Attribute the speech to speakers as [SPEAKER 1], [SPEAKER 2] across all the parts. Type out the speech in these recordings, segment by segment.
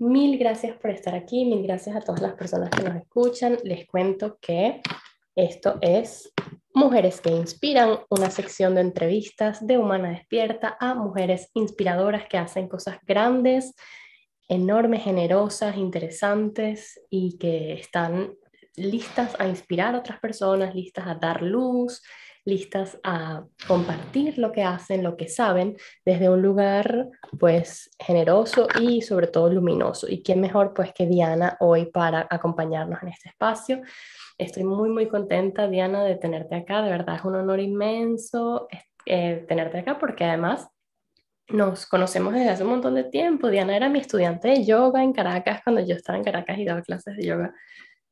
[SPEAKER 1] Mil gracias por estar aquí, mil gracias a todas las personas que nos escuchan. Les cuento que esto es Mujeres que Inspiran, una sección de entrevistas de Humana Despierta a mujeres inspiradoras que hacen cosas grandes, enormes, generosas, interesantes y que están listas a inspirar a otras personas, listas a dar luz, listas a compartir lo que hacen, lo que saben, desde un lugar pues generoso y sobre todo luminoso. ¿Y quién mejor pues que Diana hoy para acompañarnos en este espacio? Estoy muy muy contenta Diana de tenerte acá, de verdad es un honor inmenso eh, tenerte acá porque además nos conocemos desde hace un montón de tiempo. Diana era mi estudiante de yoga en Caracas cuando yo estaba en Caracas y daba clases de yoga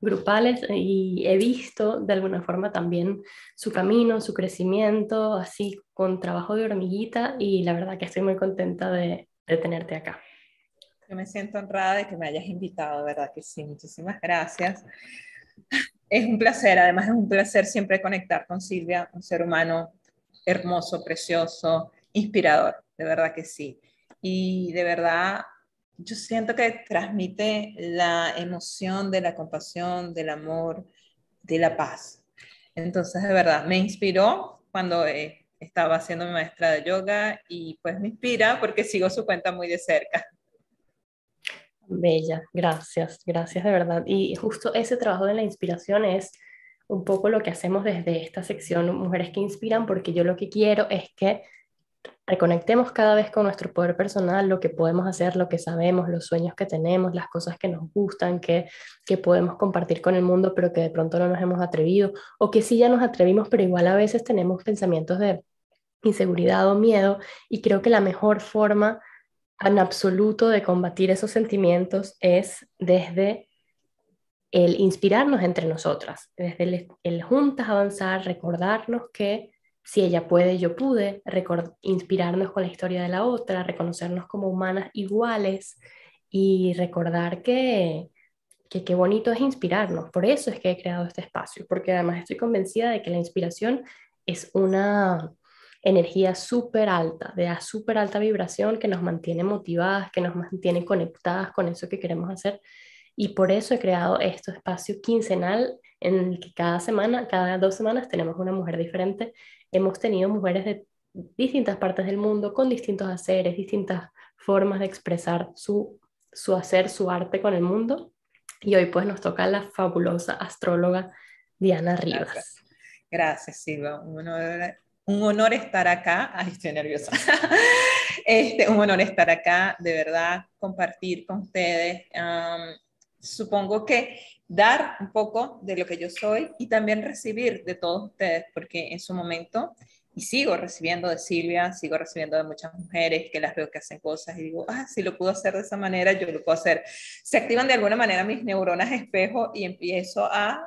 [SPEAKER 1] grupales y he visto de alguna forma también su camino, su crecimiento, así con trabajo de hormiguita y la verdad que estoy muy contenta de, tenerte acá.
[SPEAKER 2] Yo me siento honrada de que me hayas invitado, verdad que sí, muchísimas gracias. Es un placer, además es un placer siempre conectar con Silvia, un ser humano hermoso, precioso, inspirador, de verdad que sí. Y de verdad yo siento que transmite la emoción de la compasión, del amor, de la paz. Entonces, de verdad, me inspiró cuando eh, estaba haciendo mi maestra de yoga y pues me inspira porque sigo su cuenta muy de cerca.
[SPEAKER 1] Bella, gracias, gracias de verdad. Y justo ese trabajo de la inspiración es un poco lo que hacemos desde esta sección Mujeres que Inspiran, porque yo lo que quiero es que reconectemos cada vez con nuestro poder personal, lo que podemos hacer, lo que sabemos, los sueños que tenemos, las cosas que nos gustan, que, que podemos compartir con el mundo, pero que de pronto no nos hemos atrevido, o que sí ya nos atrevimos, pero igual a veces tenemos pensamientos de inseguridad o miedo, y creo que la mejor forma en absoluto de combatir esos sentimientos es desde el inspirarnos entre nosotras, desde el, el juntas avanzar, recordarnos que si ella puede, yo pude, inspirarnos con la historia de la otra, reconocernos como humanas iguales y recordar que, que qué bonito es inspirarnos. Por eso es que he creado este espacio, porque además estoy convencida de que la inspiración es una energía súper alta, de súper alta vibración que nos mantiene motivadas, que nos mantiene conectadas con eso que queremos hacer. Y por eso he creado este espacio quincenal en el que cada semana, cada dos semanas tenemos una mujer diferente hemos tenido mujeres de distintas partes del mundo con distintos haceres, distintas formas de expresar su, su hacer, su arte con el mundo. Y hoy pues nos toca la fabulosa astróloga Diana Rivas.
[SPEAKER 2] Gracias, Silva. Un honor, un honor estar acá. Ay, estoy nerviosa. Este, un honor estar acá, de verdad, compartir con ustedes. Supongo que dar un poco de lo que yo soy y también recibir de todos ustedes, porque en su momento, y sigo recibiendo de Silvia, sigo recibiendo de muchas mujeres que las veo que hacen cosas y digo, ah, si lo puedo hacer de esa manera, yo lo puedo hacer. Se activan de alguna manera mis neuronas espejo y empiezo a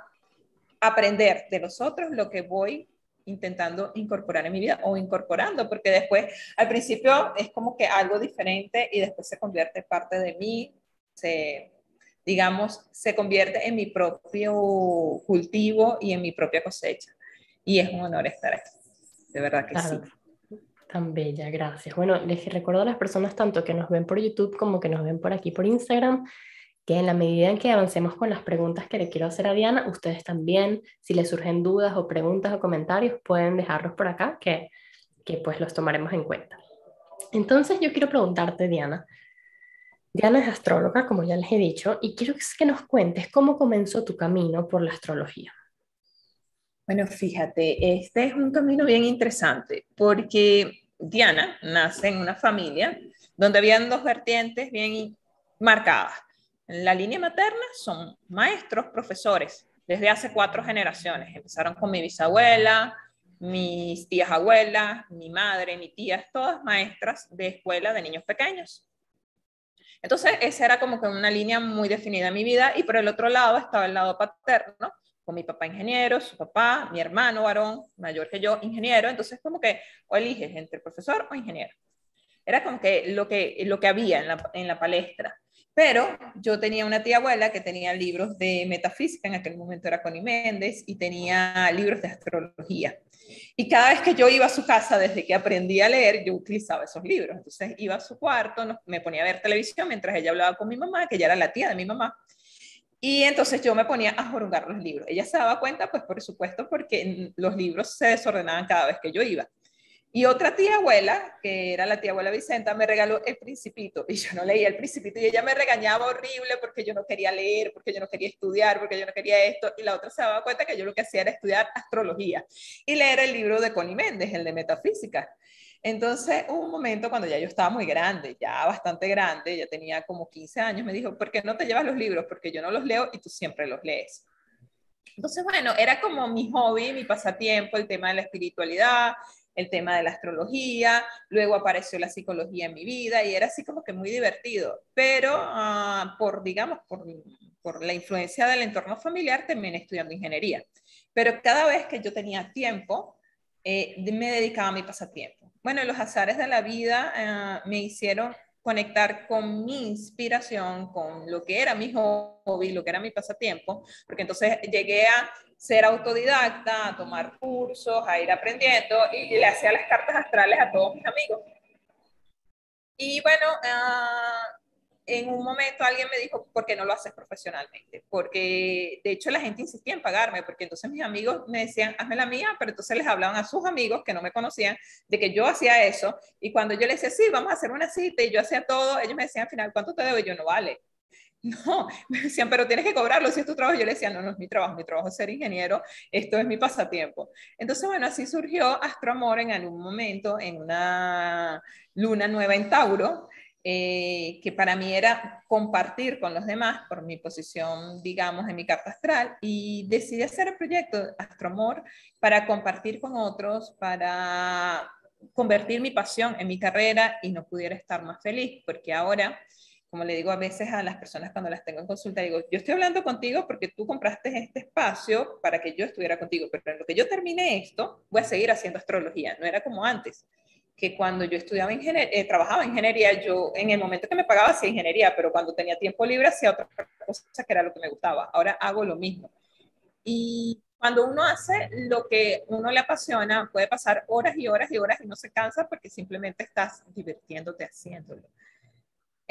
[SPEAKER 2] aprender de los otros lo que voy intentando incorporar en mi vida o incorporando, porque después al principio es como que algo diferente y después se convierte parte de mí, se digamos, se convierte en mi propio cultivo y en mi propia cosecha. Y es un honor estar aquí, de verdad que sí.
[SPEAKER 1] Tan bella, gracias. Bueno, les recuerdo a las personas tanto que nos ven por YouTube como que nos ven por aquí por Instagram, que en la medida en que avancemos con las preguntas que le quiero hacer a Diana, ustedes también, si les surgen dudas o preguntas o comentarios, pueden dejarlos por acá, que, que pues los tomaremos en cuenta. Entonces yo quiero preguntarte, Diana, Diana es astróloga, como ya les he dicho, y quiero que nos cuentes cómo comenzó tu camino por la astrología.
[SPEAKER 2] Bueno, fíjate, este es un camino bien interesante porque Diana nace en una familia donde habían dos vertientes bien marcadas. En la línea materna son maestros, profesores, desde hace cuatro generaciones. Empezaron con mi bisabuela, mis tías abuelas, mi madre, mi tía, todas maestras de escuela de niños pequeños. Entonces, esa era como que una línea muy definida en mi vida y por el otro lado estaba el lado paterno, con mi papá ingeniero, su papá, mi hermano varón, mayor que yo, ingeniero, entonces como que o eliges entre profesor o ingeniero. Era como que lo que, lo que había en la, en la palestra. Pero yo tenía una tía abuela que tenía libros de metafísica, en aquel momento era Connie Méndez, y tenía libros de astrología. Y cada vez que yo iba a su casa, desde que aprendí a leer, yo utilizaba esos libros. Entonces iba a su cuarto, me ponía a ver televisión mientras ella hablaba con mi mamá, que ella era la tía de mi mamá. Y entonces yo me ponía a jorungar los libros. Ella se daba cuenta, pues por supuesto, porque los libros se desordenaban cada vez que yo iba. Y otra tía abuela, que era la tía abuela Vicenta, me regaló El Principito y yo no leía El Principito y ella me regañaba horrible porque yo no quería leer, porque yo no quería estudiar, porque yo no quería esto. Y la otra se daba cuenta que yo lo que hacía era estudiar astrología y leer el libro de Connie Méndez, el de Metafísica. Entonces, hubo un momento cuando ya yo estaba muy grande, ya bastante grande, ya tenía como 15 años, me dijo, ¿por qué no te llevas los libros? Porque yo no los leo y tú siempre los lees. Entonces, bueno, era como mi hobby, mi pasatiempo, el tema de la espiritualidad, el tema de la astrología, luego apareció la psicología en mi vida y era así como que muy divertido, pero ah, por, digamos, por, por la influencia del entorno familiar terminé estudiando ingeniería. Pero cada vez que yo tenía tiempo, eh, me dedicaba a mi pasatiempo. Bueno, los azares de la vida ah, me hicieron conectar con mi inspiración, con lo que era mi hobby, lo que era mi pasatiempo, porque entonces llegué a ser autodidacta, a tomar cursos, a ir aprendiendo y, le hacía las cartas astrales a todos mis amigos. Y bueno, uh, en un momento alguien me dijo, ¿por qué no lo haces profesionalmente? Porque de hecho la gente insistía en pagarme, porque entonces mis amigos me decían, hazme la mía, pero entonces les hablaban a sus amigos que no me conocían de que yo hacía eso. Y cuando yo les decía, sí, vamos a hacer una cita y yo hacía todo, ellos me decían al final, ¿cuánto te debo? Y yo no vale. No, me decían, pero tienes que cobrarlo si es tu trabajo. Yo le decía, no, no es mi trabajo, mi trabajo es ser ingeniero, esto es mi pasatiempo. Entonces, bueno, así surgió Astro Amor en algún momento, en una luna nueva en Tauro, eh, que para mí era compartir con los demás por mi posición, digamos, en mi carta astral, y decidí hacer el proyecto Astro Amor para compartir con otros, para convertir mi pasión en mi carrera y no pudiera estar más feliz, porque ahora como le digo a veces a las personas cuando las tengo en consulta, digo, yo estoy hablando contigo porque tú compraste este espacio para que yo estuviera contigo, pero en lo que yo termine esto, voy a seguir haciendo astrología. No era como antes, que cuando yo estudiaba ingeniería, eh, trabajaba en ingeniería, yo en el momento que me pagaba hacía ingeniería, pero cuando tenía tiempo libre hacía otra cosa que era lo que me gustaba. Ahora hago lo mismo. Y cuando uno hace lo que uno le apasiona, puede pasar horas y horas y horas y no se cansa porque simplemente estás divirtiéndote haciéndolo.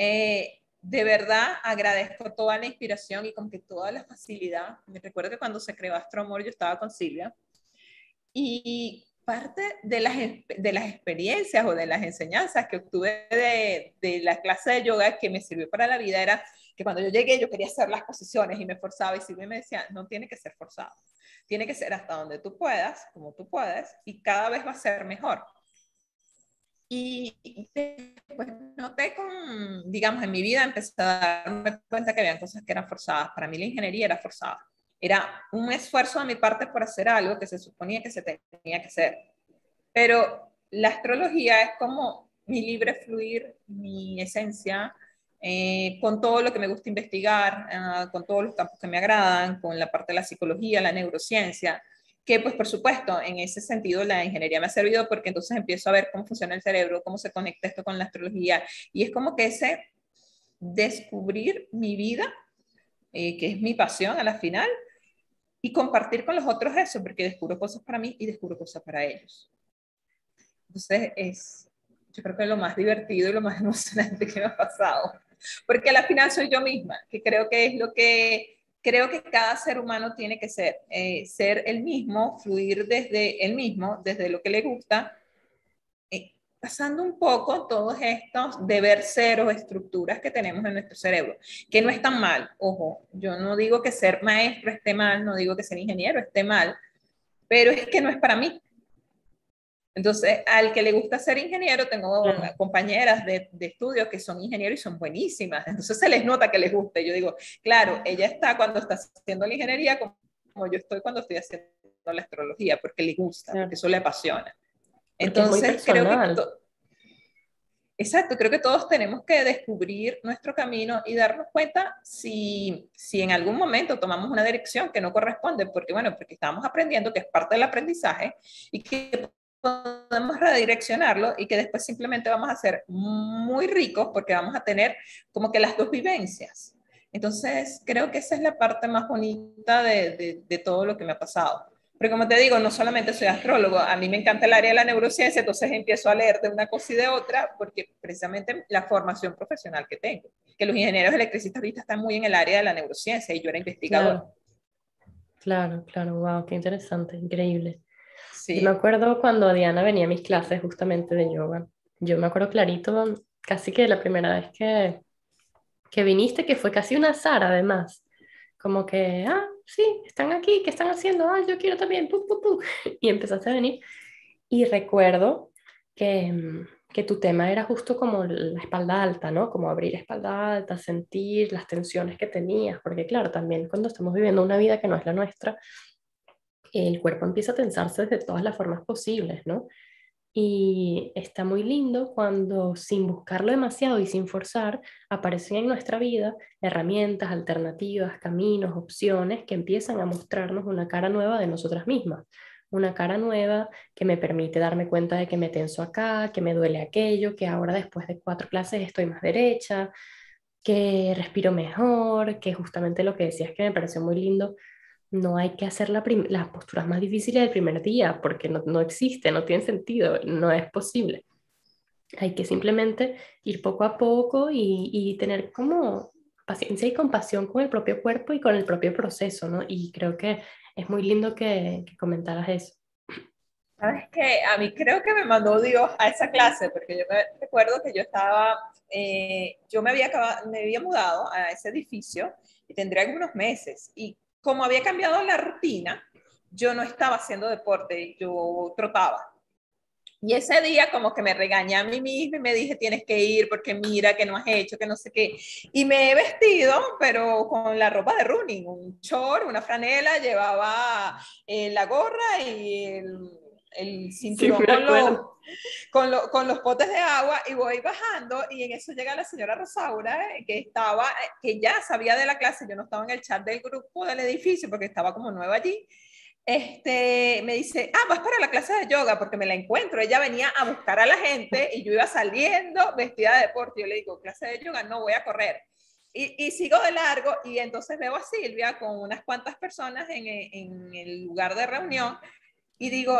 [SPEAKER 2] Eh, de verdad agradezco toda la inspiración y como que toda la facilidad. Me recuerdo que cuando se creó Astro Amor yo estaba con Silvia y parte de las, de las experiencias o de las enseñanzas que obtuve de, de la clase de yoga que me sirvió para la vida era que cuando yo llegué yo quería hacer las posiciones y me forzaba y Silvia me decía, no tiene que ser forzado, tiene que ser hasta donde tú puedas, como tú puedes y cada vez va a ser mejor. Y después noté con, digamos, en mi vida empecé a darme cuenta que había cosas que eran forzadas. Para mí la ingeniería era forzada. Era un esfuerzo de mi parte por hacer algo que se suponía que se tenía que hacer. Pero la astrología es como mi libre fluir, mi esencia, eh, con todo lo que me gusta investigar, ah, con todos los campos que me agradan, con la parte de la psicología, la neurociencia que pues por supuesto en ese sentido la ingeniería me ha servido porque entonces empiezo a ver cómo funciona el cerebro, cómo se conecta esto con la astrología y es como que ese descubrir mi vida, eh, que es mi pasión a la final, y compartir con los otros eso, porque descubro cosas para mí y descubro cosas para ellos. Entonces es, yo creo que es lo más divertido y lo más emocionante que me ha pasado, porque a la final soy yo misma, que creo que es lo que creo que cada ser humano tiene que ser, eh, ser el mismo, fluir desde el mismo, desde lo que le gusta, eh, pasando un poco todos estos deber ser o estructuras que tenemos en nuestro cerebro, que no están mal, ojo, yo no digo que ser maestro esté mal, no digo que ser ingeniero esté mal, pero es que no es para mí. Entonces, al que le gusta ser ingeniero, tengo compañeras de, de estudio que son ingenieros y son buenísimas. Entonces, se les nota que les gusta. Yo digo, claro, ella está cuando está haciendo la ingeniería como, yo estoy cuando estoy haciendo la astrología, porque le gusta, porque eso le apasiona. Entonces, creo que... Exacto, creo que todos tenemos que descubrir nuestro camino y darnos cuenta si, si en algún momento tomamos una dirección que no corresponde, porque bueno, porque estamos aprendiendo, que es parte del aprendizaje, y que podemos redireccionarlo y que después simplemente vamos a ser muy ricos porque vamos a tener como que las dos vivencias. Entonces, creo que esa es la parte más bonita de, de, todo lo que me ha pasado. Pero como te digo, no solamente soy astrólogo, a mí me encanta el área de la neurociencia, entonces empiezo a leer de una cosa y de otra, porque precisamente la formación profesional que tengo, que los ingenieros electricistas ahorita están muy en el área de la neurociencia y yo era investigador.
[SPEAKER 1] Claro, claro, wow, qué interesante, increíble. Sí. me acuerdo cuando Diana venía a mis clases justamente de yoga. Yo me acuerdo clarito, casi que la primera vez que, que viniste, que fue casi un azar además. Como que, ah, sí, están aquí, ¿qué están haciendo? Ah, yo quiero también, Y empezaste a venir. Y recuerdo que, que tu tema era justo como la espalda alta, ¿no? Como abrir espalda alta, sentir las tensiones que tenías, porque claro, también cuando estamos viviendo una vida que no es la nuestra, el cuerpo empieza a tensarse de todas las formas posibles, ¿no? Y está muy lindo cuando sin buscarlo demasiado y sin forzar, aparecen en nuestra vida herramientas, alternativas, caminos, opciones que empiezan a mostrarnos una cara nueva de nosotras mismas. Una cara nueva que me permite darme cuenta de que me tenso acá, que me duele aquello, que ahora después de cuatro clases estoy más derecha, que respiro mejor, que justamente lo que decías que me pareció muy lindo, no hay que hacer las posturas más difíciles del primer día, porque no, no existe, no tiene sentido, no es posible. Hay que simplemente ir poco a poco y, y tener como paciencia y compasión con el propio cuerpo y con el propio proceso, ¿no? Y creo que es muy lindo que, que comentaras eso.
[SPEAKER 2] ¿Sabes qué? A mí creo que me mandó Dios a esa clase, porque yo me recuerdo que yo estaba, eh, yo me había, acabado, me había mudado a ese edificio y tendría algunos meses. Y como había cambiado la rutina, yo no estaba haciendo deporte, yo trotaba. Y ese día como que me regañé a mí misma y me dije, tienes que ir porque mira que no has hecho, que no sé qué. Y me he vestido, pero con la ropa de running, un short, una franela, llevaba eh, la gorra y el, el cinturón con, con, los potes de agua y voy bajando y en eso llega la señora Rosaura, eh, que estaba, eh, que ya sabía de la clase, yo no estaba en el chat del grupo del edificio porque estaba como nueva allí, este, me dice, ah, vas para la clase de yoga porque me la encuentro. Ella venía a buscar a la gente y yo iba saliendo vestida de deporte. Yo le digo, clase de yoga, no voy a correr. Y, y sigo de largo y entonces veo a Silvia con unas cuantas personas en, en el lugar de reunión y digo,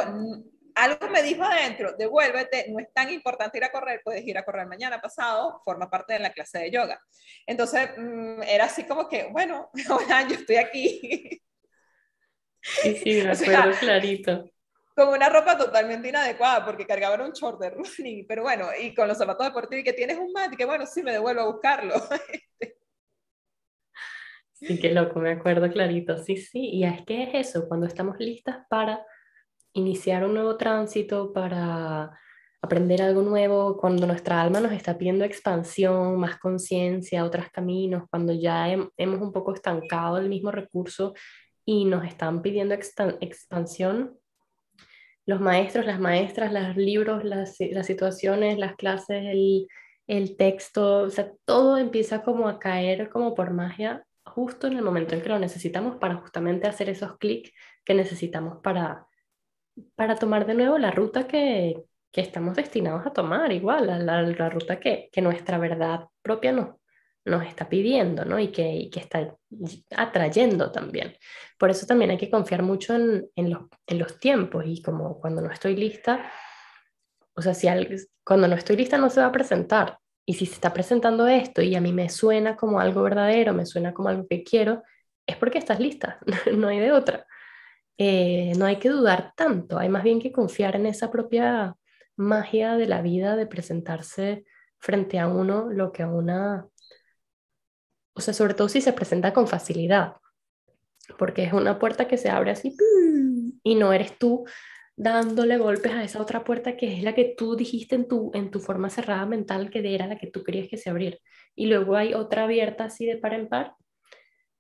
[SPEAKER 2] algo me dijo adentro, devuélvete, no es tan importante ir a correr, puedes ir a correr mañana pasado, forma parte de la clase de yoga. Entonces, mm, era así como que, bueno, yo estoy aquí.
[SPEAKER 1] Sí, sí, me acuerdo clarito.
[SPEAKER 2] Con una ropa totalmente inadecuada, porque cargaba un short de running, pero bueno, y con los zapatos deportivos y que tienes un mat, y que bueno, sí, me devuelvo a buscarlo.
[SPEAKER 1] Sí, qué loco, me acuerdo clarito. Sí, sí, y es que es eso, cuando estamos listas para iniciar un nuevo tránsito, para aprender algo nuevo, cuando nuestra alma nos está pidiendo expansión, más conciencia, otros caminos, cuando ya hemos un poco estancado el mismo recurso y nos están pidiendo expansión, los maestros, las maestras, los libros, las, situaciones, las clases, el, el, texto, o sea, todo empieza como a caer como por magia justo en el momento en que lo necesitamos para justamente hacer esos clics que necesitamos para, para tomar de nuevo la ruta que, que estamos destinados a tomar, igual, la, la, ruta que, que, nuestra verdad propia nos, nos está pidiendo, ¿no? Y que, y que está atrayendo también. Por eso también hay que confiar mucho en, en, los, en los tiempos y como cuando no estoy lista, o sea, si cuando no estoy lista no se va a presentar. Y si se está presentando esto y a mí me suena como algo verdadero, me suena como algo que quiero, es porque estás lista, no hay de otra. Eh, no hay que dudar tanto, hay más bien que confiar en esa propia magia de la vida de presentarse frente a uno lo que a una, o sea, sobre todo si se presenta con facilidad, porque es una puerta que se abre así y no eres tú dándole golpes a esa otra puerta que es la que tú dijiste en tu, en tu forma cerrada mental que era la que tú querías que se abriera. Y luego hay otra abierta así de par en par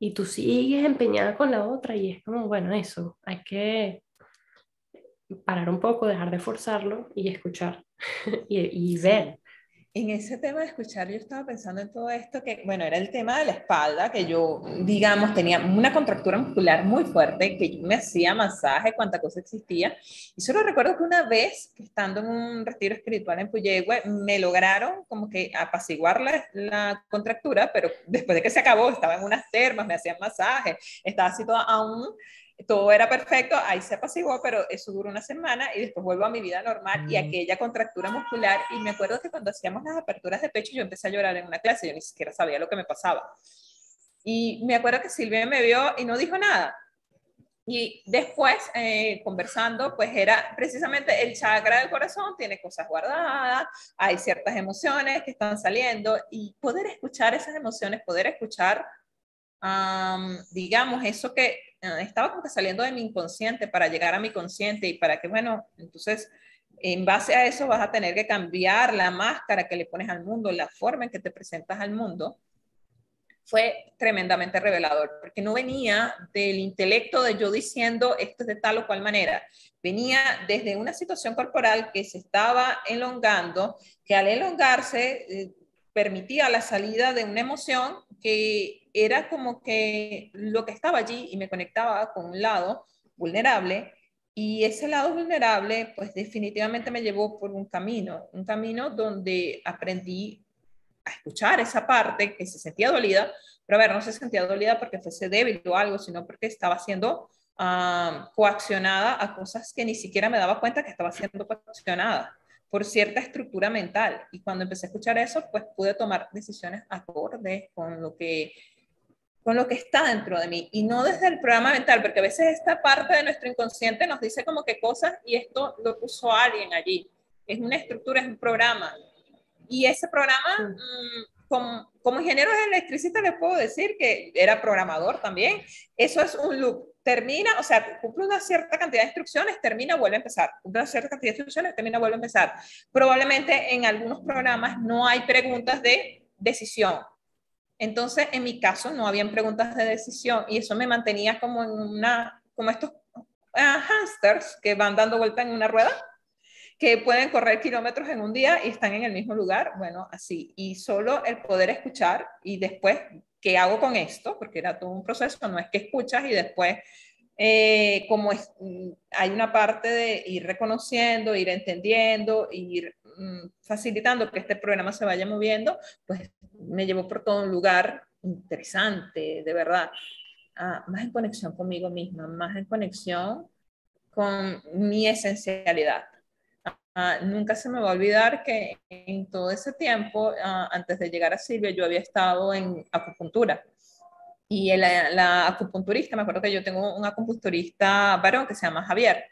[SPEAKER 1] y tú sigues empeñada con la otra y es como, bueno, eso, hay que parar un poco, dejar de forzarlo y escuchar y, ver.
[SPEAKER 2] En ese tema de escuchar, yo estaba pensando en todo esto, que bueno, era el tema de la espalda, que yo, digamos, tenía una contractura muscular muy fuerte, que yo me hacía masaje, cuánta cosa existía. Y solo recuerdo que una vez, que estando en un retiro espiritual en Puyehue, me lograron como que apaciguar la, la contractura, pero después de que se acabó, estaba en unas termas, me hacían masaje, estaba así toda aún todo era perfecto, ahí se apaciguó, pero eso duró una semana y después vuelvo a mi vida normal y mm. aquella contractura muscular. Y me acuerdo que cuando hacíamos las aperturas de pecho, yo empecé a llorar en una clase, yo ni siquiera sabía lo que me pasaba. Y me acuerdo que Silvia me vio y no dijo nada. Y después, eh, conversando, pues era precisamente el chakra del corazón, tiene cosas guardadas, hay ciertas emociones que están saliendo y poder escuchar esas emociones, poder escuchar, digamos, eso que estaba como que saliendo de mi inconsciente para llegar a mi consciente y para que, bueno, entonces, en base a eso vas a tener que cambiar la máscara que le pones al mundo, la forma en que te presentas al mundo fue tremendamente revelador, porque no venía del intelecto de yo diciendo esto es de tal o cual manera, venía desde una situación corporal que se estaba elongando, que al elongarse eh, permitía la salida de una emoción que era como que lo que estaba allí y me conectaba con un lado vulnerable y ese lado vulnerable, pues definitivamente me llevó por un camino, un camino donde aprendí a escuchar esa parte que se sentía dolida, pero a ver, no se sentía dolida porque fuese débil o algo, sino porque estaba siendo ah, coaccionada a cosas que ni siquiera me daba cuenta que estaba siendo coaccionada por cierta estructura mental. Y cuando empecé a escuchar eso, pues pude tomar decisiones acordes con lo que con lo que está dentro de mí y no desde el programa mental, porque a veces esta parte de nuestro inconsciente nos dice como que cosas y esto lo puso alguien allí. Es una estructura, es un programa. Y ese programa, mm, como, como, ingeniero de electricista, les puedo decir que era programador también. Eso es un loop. Termina, o sea, cumple una cierta cantidad de instrucciones, termina, vuelve a empezar. Cumple una cierta cantidad de instrucciones, termina, vuelve a empezar. Probablemente en algunos programas no hay preguntas de decisión. Entonces, en mi caso, no habían preguntas de decisión y eso me mantenía como en una, como estos uh, hamsters que van dando vuelta en una rueda que pueden correr kilómetros en un día y están en el mismo lugar, bueno, así. Y solo el poder escuchar y después, ¿qué hago con esto? Porque era todo un proceso, no es que escuchas y después, eh, como es, mm, hay una parte de ir reconociendo, ir entendiendo, ir mm, facilitando que este programa se vaya moviendo, pues me llevó por todo un lugar interesante, de verdad. Ah, más en conexión conmigo misma, más en conexión con mi esencialidad Ah, nunca se me va a olvidar que en todo ese tiempo, ah, antes de llegar a Silvia, yo había estado en acupuntura. Y la acupunturista, me acuerdo que yo tengo un acupunturista varón que se llama Javier.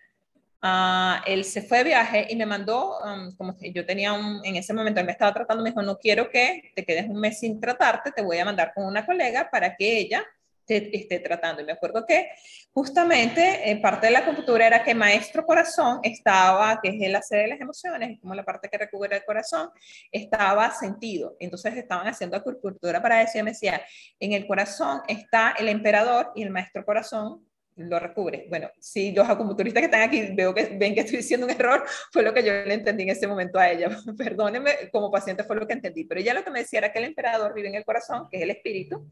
[SPEAKER 2] Uh, él se fue de viaje y me mandó, um, como yo tenía un, en ese momento, él me estaba tratando, me dijo, no quiero que te quedes un mes sin tratarte, te voy a mandar con una colega para que ella esté tratando. Y me acuerdo que justamente en parte de la computadora era que Maestro Corazón estaba, que es la sede de las emociones, como la parte que recubre el corazón, estaba sentido. Entonces estaban haciendo acupuntura para eso y me decía, en el corazón está el emperador y el Maestro Corazón lo recubre. Bueno, si los acupunturistas que están aquí veo que ven que estoy diciendo un error, fue lo que yo le entendí en ese momento a ella. Perdóneme, como paciente fue lo que entendí, pero ella lo que me decía era que el emperador vive en el corazón, que es el espíritu,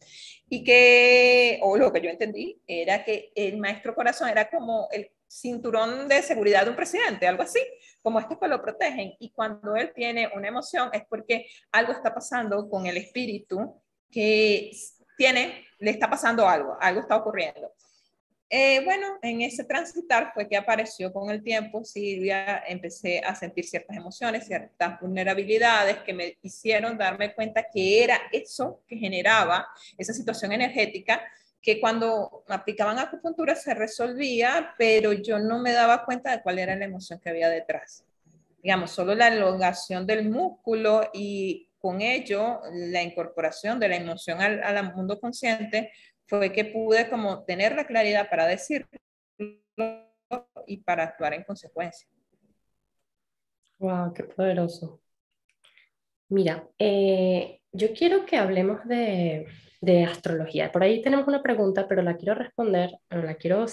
[SPEAKER 2] y que, o lo que yo entendí, era que el maestro corazón era como el cinturón de seguridad de un presidente, algo así, como estos que lo protegen. Y cuando él tiene una emoción es porque algo está pasando con el espíritu que tiene, le está pasando algo, algo está ocurriendo. Eh, bueno, en ese transitar fue que apareció con el tiempo Silvia, empecé a sentir ciertas emociones, ciertas vulnerabilidades que me hicieron darme cuenta que era eso que generaba esa situación energética que cuando aplicaban acupuntura se resolvía, pero yo no me daba cuenta de cuál era la emoción que había detrás. Digamos, solo la elongación del músculo y con ello la incorporación de la emoción al, al mundo consciente fue que pude como tener la claridad para decirlo y para actuar en consecuencia.
[SPEAKER 1] Wow, qué poderoso. Mira, eh, yo quiero que hablemos de, de, astrología. Por ahí tenemos una pregunta, pero la quiero responder, la quiero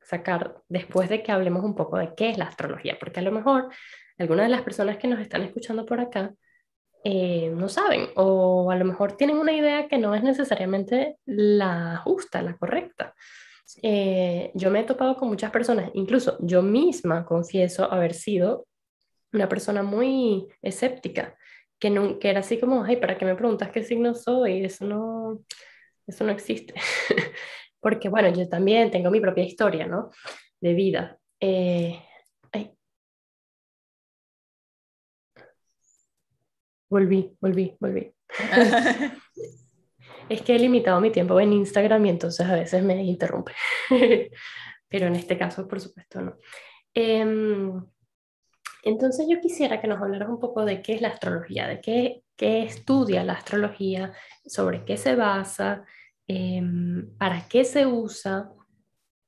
[SPEAKER 1] sacar después de que hablemos un poco de qué es la astrología, porque a lo mejor algunas de las personas que nos están escuchando por acá eh, no saben o a lo mejor tienen una idea que no es necesariamente la justa, la correcta. Eh, yo me he topado con muchas personas, incluso yo misma confieso haber sido una persona muy escéptica, que, no, que era así como, ay, ¿para qué me preguntas qué signo soy? Eso no, eso no existe. porque bueno, yo también tengo mi propia historia, ¿no? De vida. Eh, Volví, volví, volví. es que he limitado mi tiempo en Instagram y entonces a veces me interrumpe. Pero en este caso, por supuesto, no. Em, entonces yo quisiera que nos hablaras un poco de qué es la astrología, de qué, qué estudia la astrología, sobre qué se basa, em, para qué se usa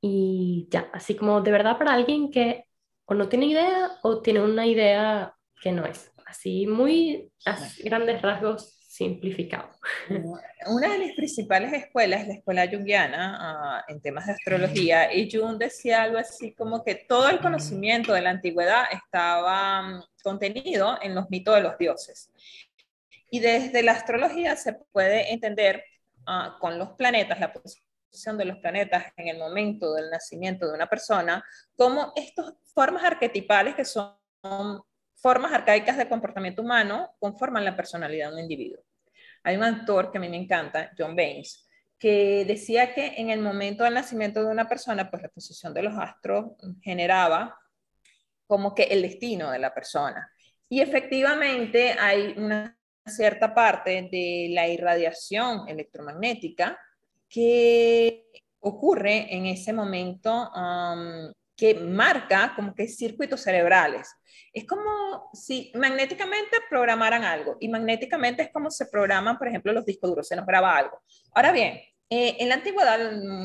[SPEAKER 1] y ya, así como de verdad para alguien que o no tiene idea o tiene una idea que no es así muy a grandes rasgos simplificado.
[SPEAKER 2] Una de las principales escuelas es la escuela junguiana ah, en temas de astrología y Jung decía algo así como que todo el conocimiento de la antigüedad estaba mm, contenido en los mitos de los dioses. Y desde la astrología se puede entender ah, con los planetas, la posición de los planetas en el momento del nacimiento de una persona, como estas formas arquetipales que son formas arcaicas de comportamiento humano conforman la personalidad de un individuo. Hay un autor que a mí me encanta, John Baines, que decía que en el momento del nacimiento de una persona, pues la posición de los astros generaba como que el destino de la persona. Y efectivamente hay una cierta parte de la irradiación electromagnética que ocurre en ese momento um, que marca como que circuitos cerebrales. Es como si magnéticamente programaran algo y magnéticamente es como se programan, por ejemplo, los discos duros, se nos graba algo. Ahora bien, eh, en la antigüedad,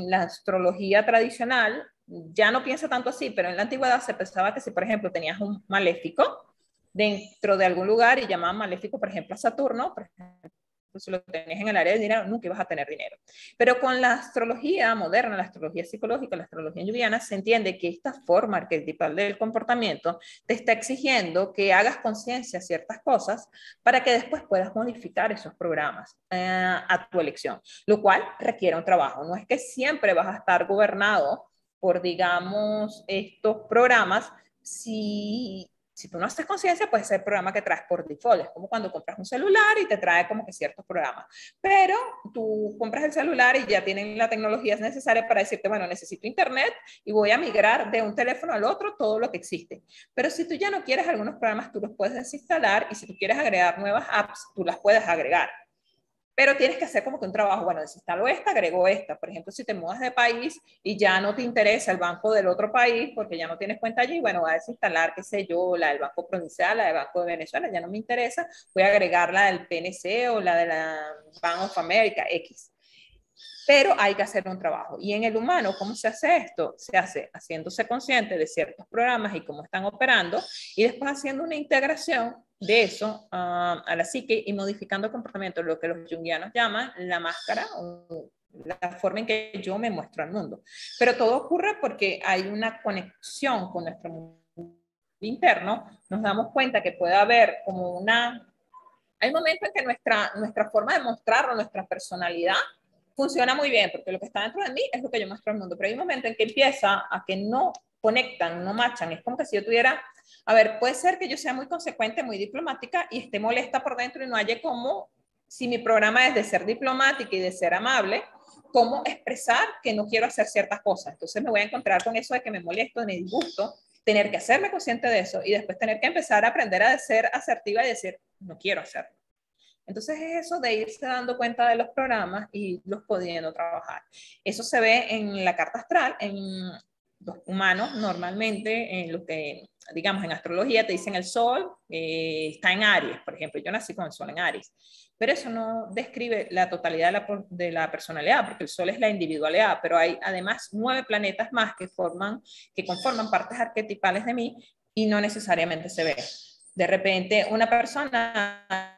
[SPEAKER 2] la astrología tradicional ya no piensa tanto así, pero en la antigüedad se pensaba que si, por ejemplo, tenías un maléfico dentro de algún lugar y llamaban maléfico, por ejemplo, a Saturno, por ejemplo, si lo tenés en el área de dinero, nunca ibas a tener dinero. Pero con la astrología moderna, la astrología psicológica, la astrología lluviana, se entiende que esta forma arquetipal del comportamiento te está exigiendo que hagas conciencia ciertas cosas para que después puedas modificar esos programas eh, a tu elección, lo cual requiere un trabajo. No es que siempre vas a estar gobernado por, digamos, estos programas si si tú no haces conciencia, puede ser el programa que traes por default. Es como cuando compras un celular y te trae como que ciertos programas. Pero tú compras el celular y ya tienen la tecnología necesaria para decirte, bueno, necesito internet y voy a migrar de un teléfono al otro todo lo que existe. Pero si tú ya no quieres algunos programas, tú los puedes desinstalar y si tú quieres agregar nuevas apps, tú las puedes agregar pero tienes que hacer como que un trabajo, bueno, desinstalo esta, agrego esta. Por ejemplo, si te mudas de país y ya no te interesa el banco del otro país porque ya no tienes cuenta allí, bueno, voy a desinstalar, qué sé yo, la del Banco Provincial, la del Banco de Venezuela, ya no me interesa, voy a agregar la del PNC o la de la Bank of America, X. Pero hay que hacer un trabajo. Y en el humano, ¿cómo se hace esto? Se hace haciéndose consciente de ciertos programas y cómo están operando y después haciendo una integración de eso ah, a la psique y modificando el comportamiento, lo que los jungianos llaman la máscara o la forma en que yo me muestro al mundo. Pero todo ocurre porque hay una conexión con nuestro mundo interno, nos damos cuenta que puede haber como una... Hay momentos en que nuestra, nuestra forma de mostrarlo, nuestra personalidad, funciona muy bien, porque lo que está dentro de mí es lo que yo muestro al mundo, pero hay un momento en que empieza a que no conectan, no machan, es como que si yo tuviera a ver, puede ser que yo sea muy consecuente, muy diplomática y esté molesta por dentro y no haya como, si mi programa es de ser diplomática y de ser amable, cómo expresar que no quiero hacer ciertas cosas. Entonces me voy a encontrar con eso de que me molesto, me disgusto, tener que hacerme consciente de eso y después tener que empezar a aprender a ser asertiva y decir, no quiero hacerlo. Entonces es eso de irse dando cuenta de los programas y los pudiendo trabajar. Eso se ve en la carta astral, en los humanos normalmente, en lo que digamos, en astrología te dicen el sol eh, está en Aries, por ejemplo, yo nací con el sol en Aries, pero eso no describe la totalidad de la, de la, personalidad, porque el sol es la individualidad, pero hay además nueve planetas más que forman, que conforman partes arquetipales de mí y no necesariamente se ve. De repente, una persona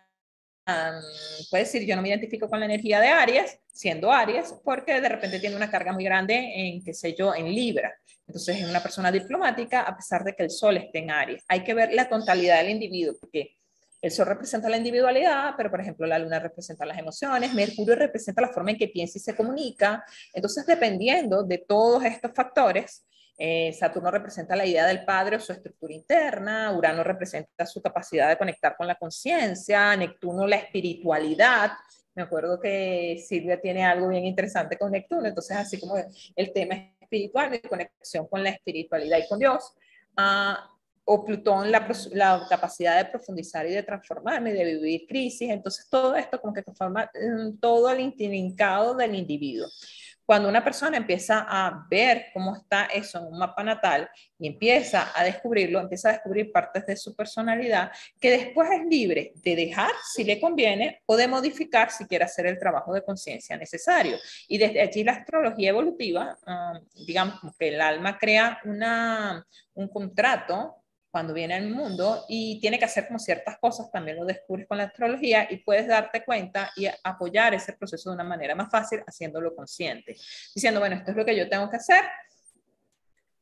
[SPEAKER 2] puede decir, yo no me identifico con la energía de Aries, siendo Aries, porque de repente tiene una carga muy grande en, qué sé yo, en Libra. Entonces es una persona diplomática a pesar de que el Sol esté en Aries. Hay que ver la totalidad del individuo, porque el Sol representa la individualidad, pero por ejemplo la Luna representa las emociones, Mercurio representa la forma en que piensa y se comunica. Entonces, dependiendo de todos estos factores, eh, Saturno representa la idea del padre o su estructura interna, Urano representa su capacidad de conectar con la conciencia, Neptuno la espiritualidad, Me acuerdo que Silvia tiene algo bien interesante con Neptuno, entonces así como el tema espiritual, de conexión con la espiritualidad y con Dios, uh, o Plutón la, capacidad de profundizar y de transformarme, de vivir crisis, entonces todo esto como que transforma todo el intrincado del individuo. Cuando una persona empieza a ver cómo está eso en un mapa natal y empieza a descubrirlo, empieza a descubrir partes de su personalidad que después es libre de dejar si le conviene o de modificar si quiere hacer el trabajo de conciencia necesario. Y desde allí la astrología evolutiva, um, digamos que el alma crea una, un contrato cuando viene al mundo y tiene que hacer como ciertas cosas, también lo descubres con la astrología y puedes darte cuenta y apoyar ese proceso de una manera más fácil haciéndolo consciente, diciendo, bueno, esto es lo que yo tengo que hacer,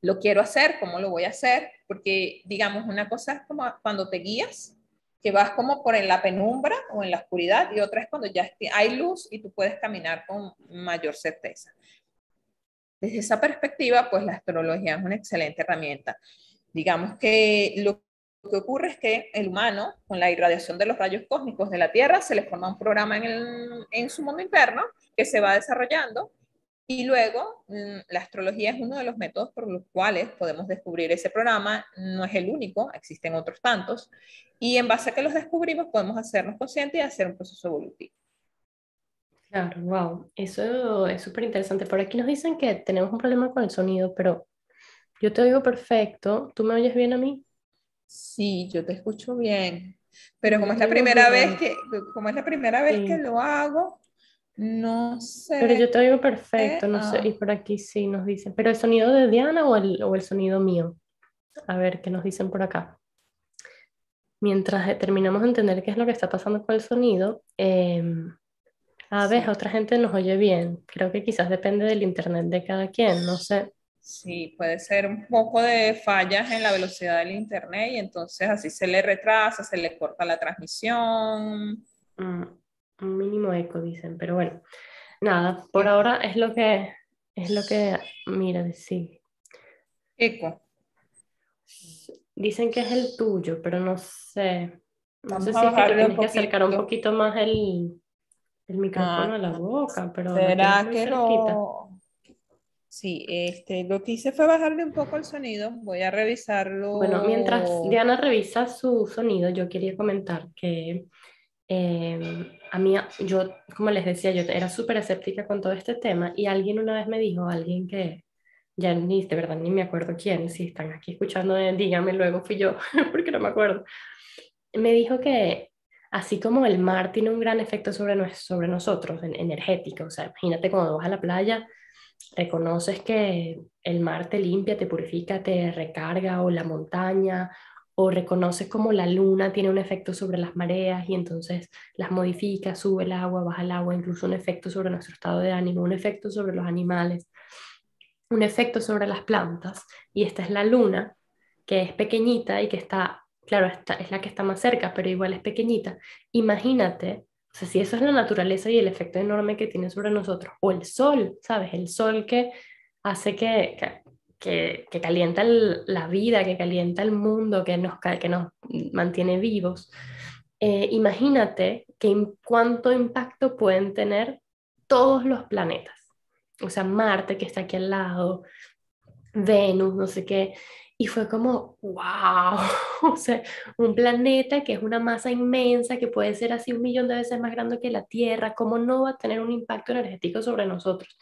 [SPEAKER 2] lo quiero hacer, ¿cómo lo voy a hacer? Porque, digamos, una cosa es como cuando te guías, que vas como por en la penumbra o en la oscuridad y otra es cuando ya hay luz y tú puedes caminar con mayor certeza. Desde esa perspectiva, pues la astrología es una excelente herramienta. Digamos que lo que ocurre es que el humano, con la irradiación de los rayos cósmicos de la Tierra, se le forma un programa en, su mundo interno que se va desarrollando y luego mm, la astrología es uno de los métodos por los cuales podemos descubrir ese programa. No es el único, existen otros tantos. Y en base a que los descubrimos podemos hacernos conscientes y hacer un proceso evolutivo.
[SPEAKER 1] Claro, wow, eso es súper interesante. Por aquí nos dicen que tenemos un problema con el sonido, pero yo te oigo perfecto. ¿Tú me oyes bien a mí?
[SPEAKER 2] Sí, yo te escucho bien. Pero como es la primera vez que, como es la primera vez que lo hago, no sé.
[SPEAKER 1] Pero yo te oigo perfecto, no sé. Y por aquí sí nos dicen. ¿Pero el sonido de Diana o el, o el sonido mío? A ver, ¿qué nos dicen por acá? Mientras terminamos de entender qué es lo que está pasando con el sonido, em, a ver, otra gente nos oye bien. Creo que quizás depende del internet de cada quien, no sé.
[SPEAKER 2] Sí, puede ser un poco de fallas en la velocidad del internet y entonces así se le retrasa, se le corta la transmisión.
[SPEAKER 1] Mm, un mínimo eco, dicen, pero bueno, nada, por ahora es lo que, es lo que, mira, sí.
[SPEAKER 2] Eco.
[SPEAKER 1] Dicen que es el tuyo, pero no sé. No sé si es que tienes que acercar un poquito más el, el micrófono a la ah, boca, pero...
[SPEAKER 2] ¿Será que no? Sí, este, lo que hice fue bajarle un poco el sonido. Voy a revisarlo.
[SPEAKER 1] Bueno, mientras Diana revisa su sonido, yo quería comentar que em, a mí, yo, como les decía, yo era súper escéptica con todo este tema y alguien una vez me dijo, alguien que ya ni de verdad ni me acuerdo quién, si están aquí escuchando, eh, díganme luego fui yo, porque no me acuerdo. Me dijo que así como el mar tiene un gran efecto sobre, sobre nosotros, energético, o sea, imagínate cuando vas a la playa reconoces que el mar te limpia, te purifica, te recarga, o la montaña, o reconoces como la luna tiene un efecto sobre las mareas y entonces las modifica, sube el agua, baja el agua, incluso un efecto sobre nuestro estado de ánimo, un efecto sobre los animales, un efecto sobre las plantas. Y esta es la luna, que es pequeñita y que está, claro, esta es la que está más cerca, pero igual es pequeñita. Imagínate o sea, si eso es la naturaleza y el efecto enorme que tiene sobre nosotros, o el sol, ¿sabes? El sol que hace que, que, que, calienta la vida, que calienta el mundo, que nos, que nos mantiene vivos. Eh, imagínate que cuánto impacto pueden tener todos los planetas. O sea, Marte que está aquí al lado, Venus, no sé qué, y fue como, wow, o sea, un planeta que es una masa inmensa, que puede ser así un millón de veces más grande que la Tierra, ¿cómo no va a tener un impacto energético sobre nosotros?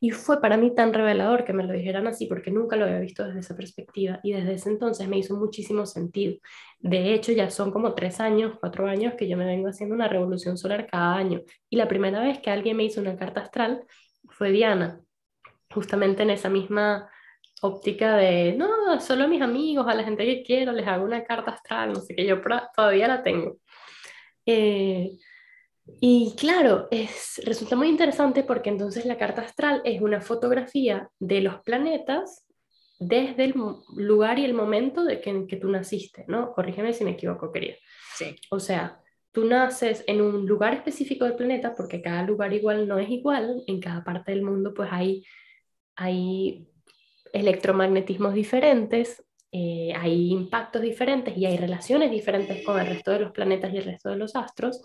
[SPEAKER 1] Y fue para mí tan revelador que me lo dijeran así, porque nunca lo había visto desde esa perspectiva y desde ese entonces me hizo muchísimo sentido. De hecho, ya son como tres años, cuatro años que yo me vengo haciendo una revolución solar cada año. Y la primera vez que alguien me hizo una carta astral fue Diana, justamente en esa misma óptica de, no, solo a mis amigos, a la gente que quiero, les hago una carta astral, no sé qué, yo todavía la tengo. Eh, y claro, es, resulta muy interesante porque entonces la carta astral es una fotografía de los planetas desde el lugar y el momento de que, en que tú naciste, ¿no? Corrígeme si me equivoco, querida.
[SPEAKER 2] Sí.
[SPEAKER 1] O sea, tú naces en un lugar específico del planeta, porque cada lugar igual no es igual, en cada parte del mundo pues hay, hay electromagnetismos diferentes, eh, hay impactos diferentes y hay relaciones diferentes con el resto de los planetas y el resto de los astros.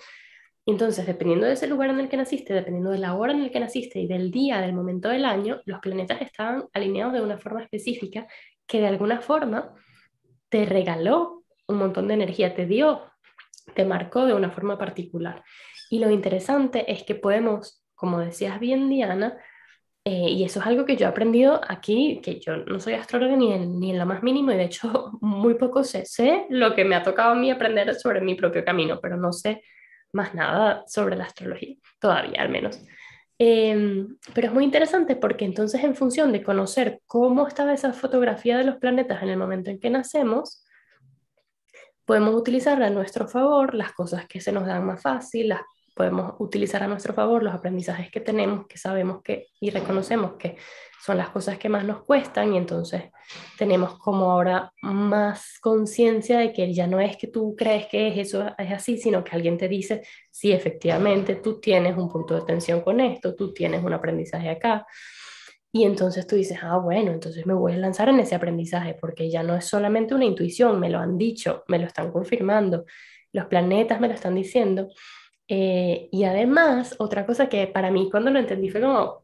[SPEAKER 1] entonces, dependiendo de ese lugar en el que naciste, dependiendo de la hora en el que naciste y del día, del momento del año, los planetas estaban alineados de una forma específica que de alguna forma te regaló un montón de energía, te dio, te marcó de una forma particular. Y lo interesante es que podemos, como decías bien, Diana, eh, y eso es algo que yo he aprendido aquí, que yo no soy astróloga ni en, ni en lo más mínimo, y de hecho muy poco sé. Sé lo que me ha tocado a mí aprender sobre mi propio camino, pero no sé más nada sobre la astrología, todavía al menos. Em, pero es muy interesante porque entonces en función de conocer cómo estaba esa fotografía de los planetas en el momento en que nacemos, podemos utilizar a nuestro favor las cosas que se nos dan más fácil, las podemos utilizar a nuestro favor los aprendizajes que tenemos, que sabemos que y reconocemos que son las cosas que más nos cuestan y entonces tenemos como ahora más conciencia de que ya no es que tú crees que es eso es así, sino que alguien te dice, sí, efectivamente, tú tienes un punto de tensión con esto, tú tienes un aprendizaje acá. Y entonces tú dices, ah, bueno, entonces me voy a lanzar en ese aprendizaje porque ya no es solamente una intuición, me lo han dicho, me lo están confirmando, los planetas me lo están diciendo. Eh, y además, otra cosa que para mí cuando lo entendí fue como,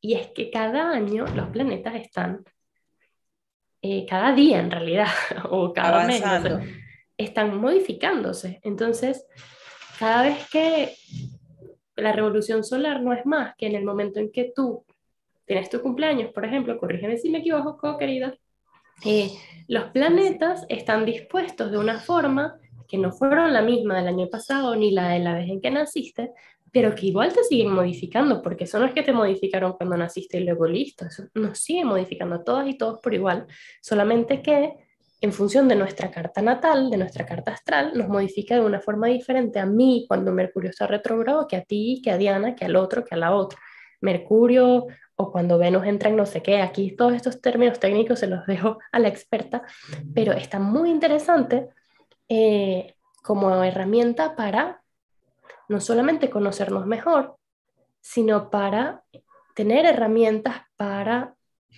[SPEAKER 1] y es que cada año los planetas están, eh, cada día en realidad, o cada mes, están modificándose. Entonces, cada vez que la revolución solar no es más que en el momento en que tú tienes tu cumpleaños, por ejemplo, corrígeme si me equivoco, querida, eh, los planetas están dispuestos de una forma que no fueron la misma del año pasado ni la de la vez en que naciste, pero que igual te siguen modificando, porque eso no es que te modificaron cuando naciste y luego listo, eso nos sigue modificando a todas y todos por igual, solamente que en función de nuestra carta natal, de nuestra carta astral, nos modifica de una forma diferente a mí cuando Mercurio está retrogrado, que a ti, que a Diana, que al otro, que a la otra. Mercurio o cuando Venus entra en no sé qué, aquí todos estos términos técnicos se los dejo a la experta, pero está muy interesante eh, como herramienta para no solamente conocernos mejor, sino para tener herramientas para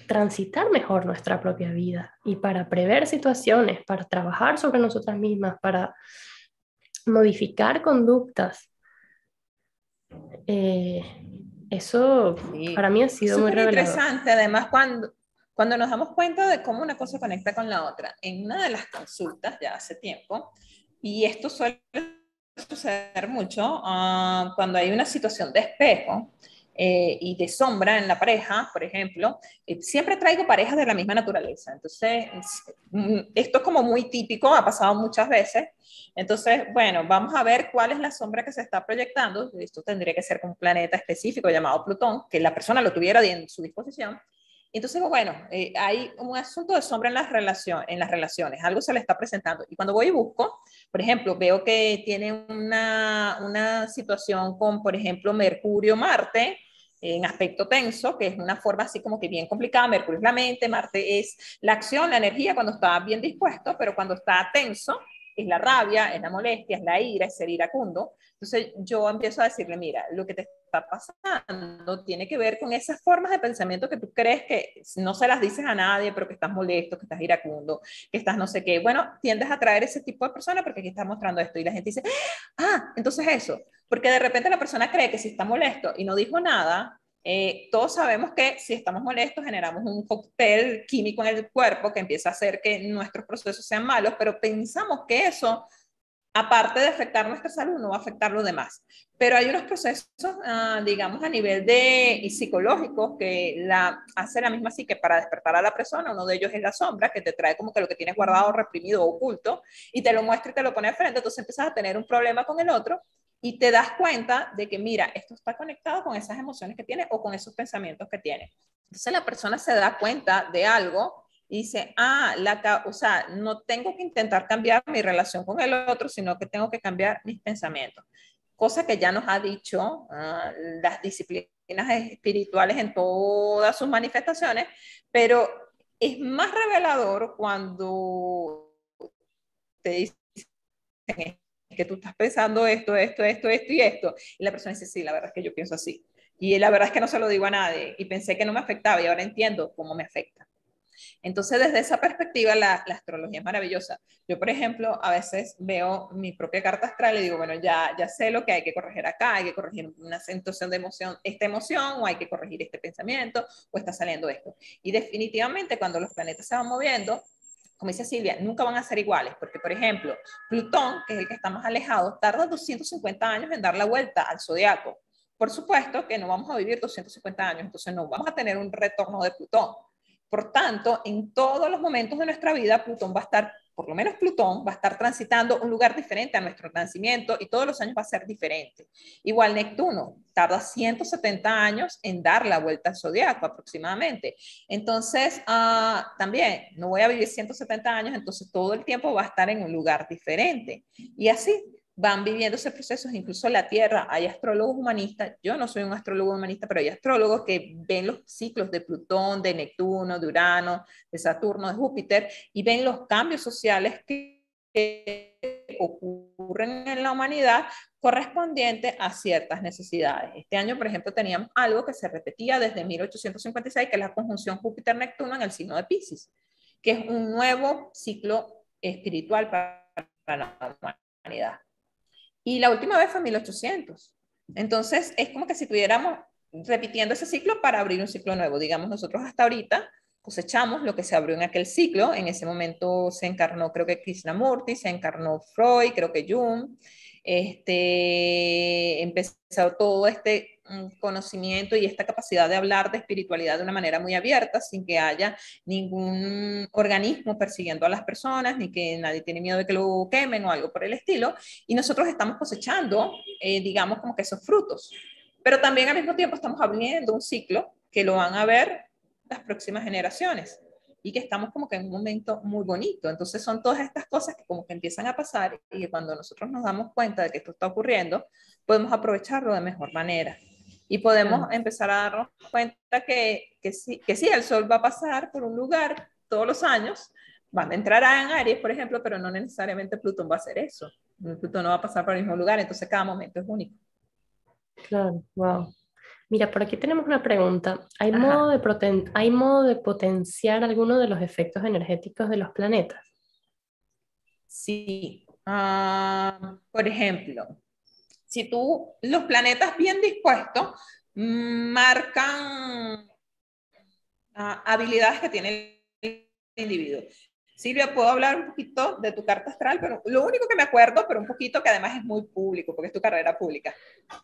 [SPEAKER 1] transitar mejor nuestra propia vida y para prever situaciones, para trabajar sobre nosotras mismas, para modificar conductas. Eh, eso para mí ha sido muy
[SPEAKER 2] interesante, además cuando, cuando nos damos cuenta de cómo una cosa conecta con la otra, en una de las consultas ya hace tiempo, y esto suele suceder mucho uh, cuando hay una situación de espejo eh, y de sombra en la pareja, por ejemplo, eh, siempre traigo parejas de la misma naturaleza. Entonces, mm, esto es como muy típico, ha pasado muchas veces. Entonces, bueno, vamos a ver cuál es la sombra que se está proyectando. Esto tendría que ser con un planeta específico llamado Plutón, que la persona lo tuviera en su disposición. Entonces, bueno, eh, hay un asunto de sombra en las, relación, en las relaciones, algo se le está presentando. Y cuando voy y busco, por ejemplo, veo que tiene una, una situación con, por ejemplo, Mercurio-Marte, en aspecto tenso, que es una forma así como que bien complicada. Mercurio es la mente, Marte es la acción, la energía cuando está bien dispuesto, pero cuando está tenso, es la rabia, es la molestia, es la ira, es ser iracundo. Entonces yo empiezo a decirle, mira, lo que te está pasando tiene que ver con esas formas de pensamiento que tú crees que no se las dices a nadie, pero que estás molesto, que estás iracundo, que estás no sé qué. Bueno, tiendes a traer ese tipo de personas porque aquí estás mostrando esto y la gente dice, ah, entonces eso, porque de repente la persona cree que si está molesto y no dijo nada, eh, todos sabemos que si estamos molestos generamos un cóctel químico en el cuerpo que empieza a hacer que nuestros procesos sean malos, pero pensamos que eso, aparte de afectar nuestra salud, no va a afectar los demás. Pero hay unos procesos, ah, digamos, a nivel de psicológicos que la, hace la misma psique para despertar a la persona. Uno de ellos es la sombra, que te trae como que lo que tienes guardado, reprimido, oculto, y te lo muestra y te lo pone de frente. Entonces empiezas a tener un problema con el otro y te das cuenta de que, mira, esto está conectado con esas emociones que tiene o con esos pensamientos que tiene. Entonces la persona se da cuenta de algo y dice, ah, la, o sea, no tengo que intentar cambiar mi relación con el otro, sino que tengo que cambiar mis pensamientos. Cosa que ya nos ha dicho ah, las disciplinas espirituales en todas sus manifestaciones, pero es más revelador cuando te dicen que tú estás pensando esto, esto, esto, esto y esto. Y la persona dice, sí, la verdad es que yo pienso así. Y la verdad es que no se lo digo a nadie y pensé que no me afectaba y ahora entiendo cómo me afecta. Entonces, desde esa perspectiva, la, astrología es maravillosa. Yo, por ejemplo, a veces veo mi propia carta astral y digo, bueno, ya, ya sé lo que hay que corregir acá, hay que corregir una situación de emoción, esta emoción, o hay que corregir este pensamiento, o está saliendo esto. Y definitivamente, cuando los planetas se van moviendo, como dice Silvia, nunca van a ser iguales, porque por ejemplo, Plutón, que es el que está más alejado, tarda 250 años en dar la vuelta al zodiaco. Por supuesto que no vamos a vivir 250 años, entonces no vamos a tener un retorno de Plutón. Por tanto, en todos los momentos de nuestra vida, Plutón va a estar por lo menos Plutón va a estar transitando un lugar diferente a nuestro nacimiento y todos los años va a ser diferente. Igual Neptuno tarda 170 años en dar la vuelta al zodiaco aproximadamente. Entonces, uh, también no voy a vivir 170 años, entonces todo el tiempo va a estar en un lugar diferente. Y así, van viviendo esos procesos, incluso la Tierra, hay astrólogos humanistas, yo no soy un astrólogo humanista, pero hay astrólogos que ven los ciclos de Plutón, de Neptuno, de Urano, de Saturno, de Júpiter, y ven los cambios sociales que ocurren en la humanidad correspondientes a ciertas necesidades. Este año, por ejemplo, teníamos algo que se repetía desde 1856, que es la conjunción Júpiter-Neptuno en el signo de Pisces, que es un nuevo ciclo espiritual para la humanidad. Y la última vez fue 1800. Entonces, es como que si estuviéramos repitiendo ese ciclo para abrir un ciclo nuevo. Digamos, nosotros hasta ahorita cosechamos lo que se abrió en aquel ciclo. En ese momento se encarnó, creo que Krishnamurti, se encarnó Freud, creo que Jung. Este, empezó todo este conocimiento y esta capacidad de hablar de espiritualidad de una manera muy abierta, sin que haya ningún organismo persiguiendo a las personas, ni que nadie tiene miedo de que lo quemen o algo por el estilo. Y nosotros estamos cosechando, eh, digamos, como que esos frutos. Pero también al mismo tiempo estamos abriendo un ciclo que lo van a ver las próximas generaciones y que estamos como que en un momento muy bonito. Entonces son todas estas cosas que como que empiezan a pasar y cuando nosotros nos damos cuenta de que esto está ocurriendo, podemos aprovecharlo de mejor manera y podemos empezar a darnos cuenta que, que, sí, que sí, el Sol va a pasar por un lugar todos los años, van a entrar en Aries, por ejemplo, pero no necesariamente Plutón va a hacer eso. Plutón no va a pasar por el mismo lugar, entonces cada momento es único.
[SPEAKER 1] Claro, wow. Mira, por aquí tenemos una pregunta. ¿Hay modo, de ¿Hay modo de potenciar alguno de los efectos energéticos de los planetas?
[SPEAKER 2] Sí. Ah, por ejemplo, si tú, los planetas bien dispuestos marcan ah, habilidades que tiene el individuo. Silvia, puedo hablar un poquito de tu carta astral, pero lo único que me acuerdo, pero un poquito que además es muy público, porque es tu carrera pública.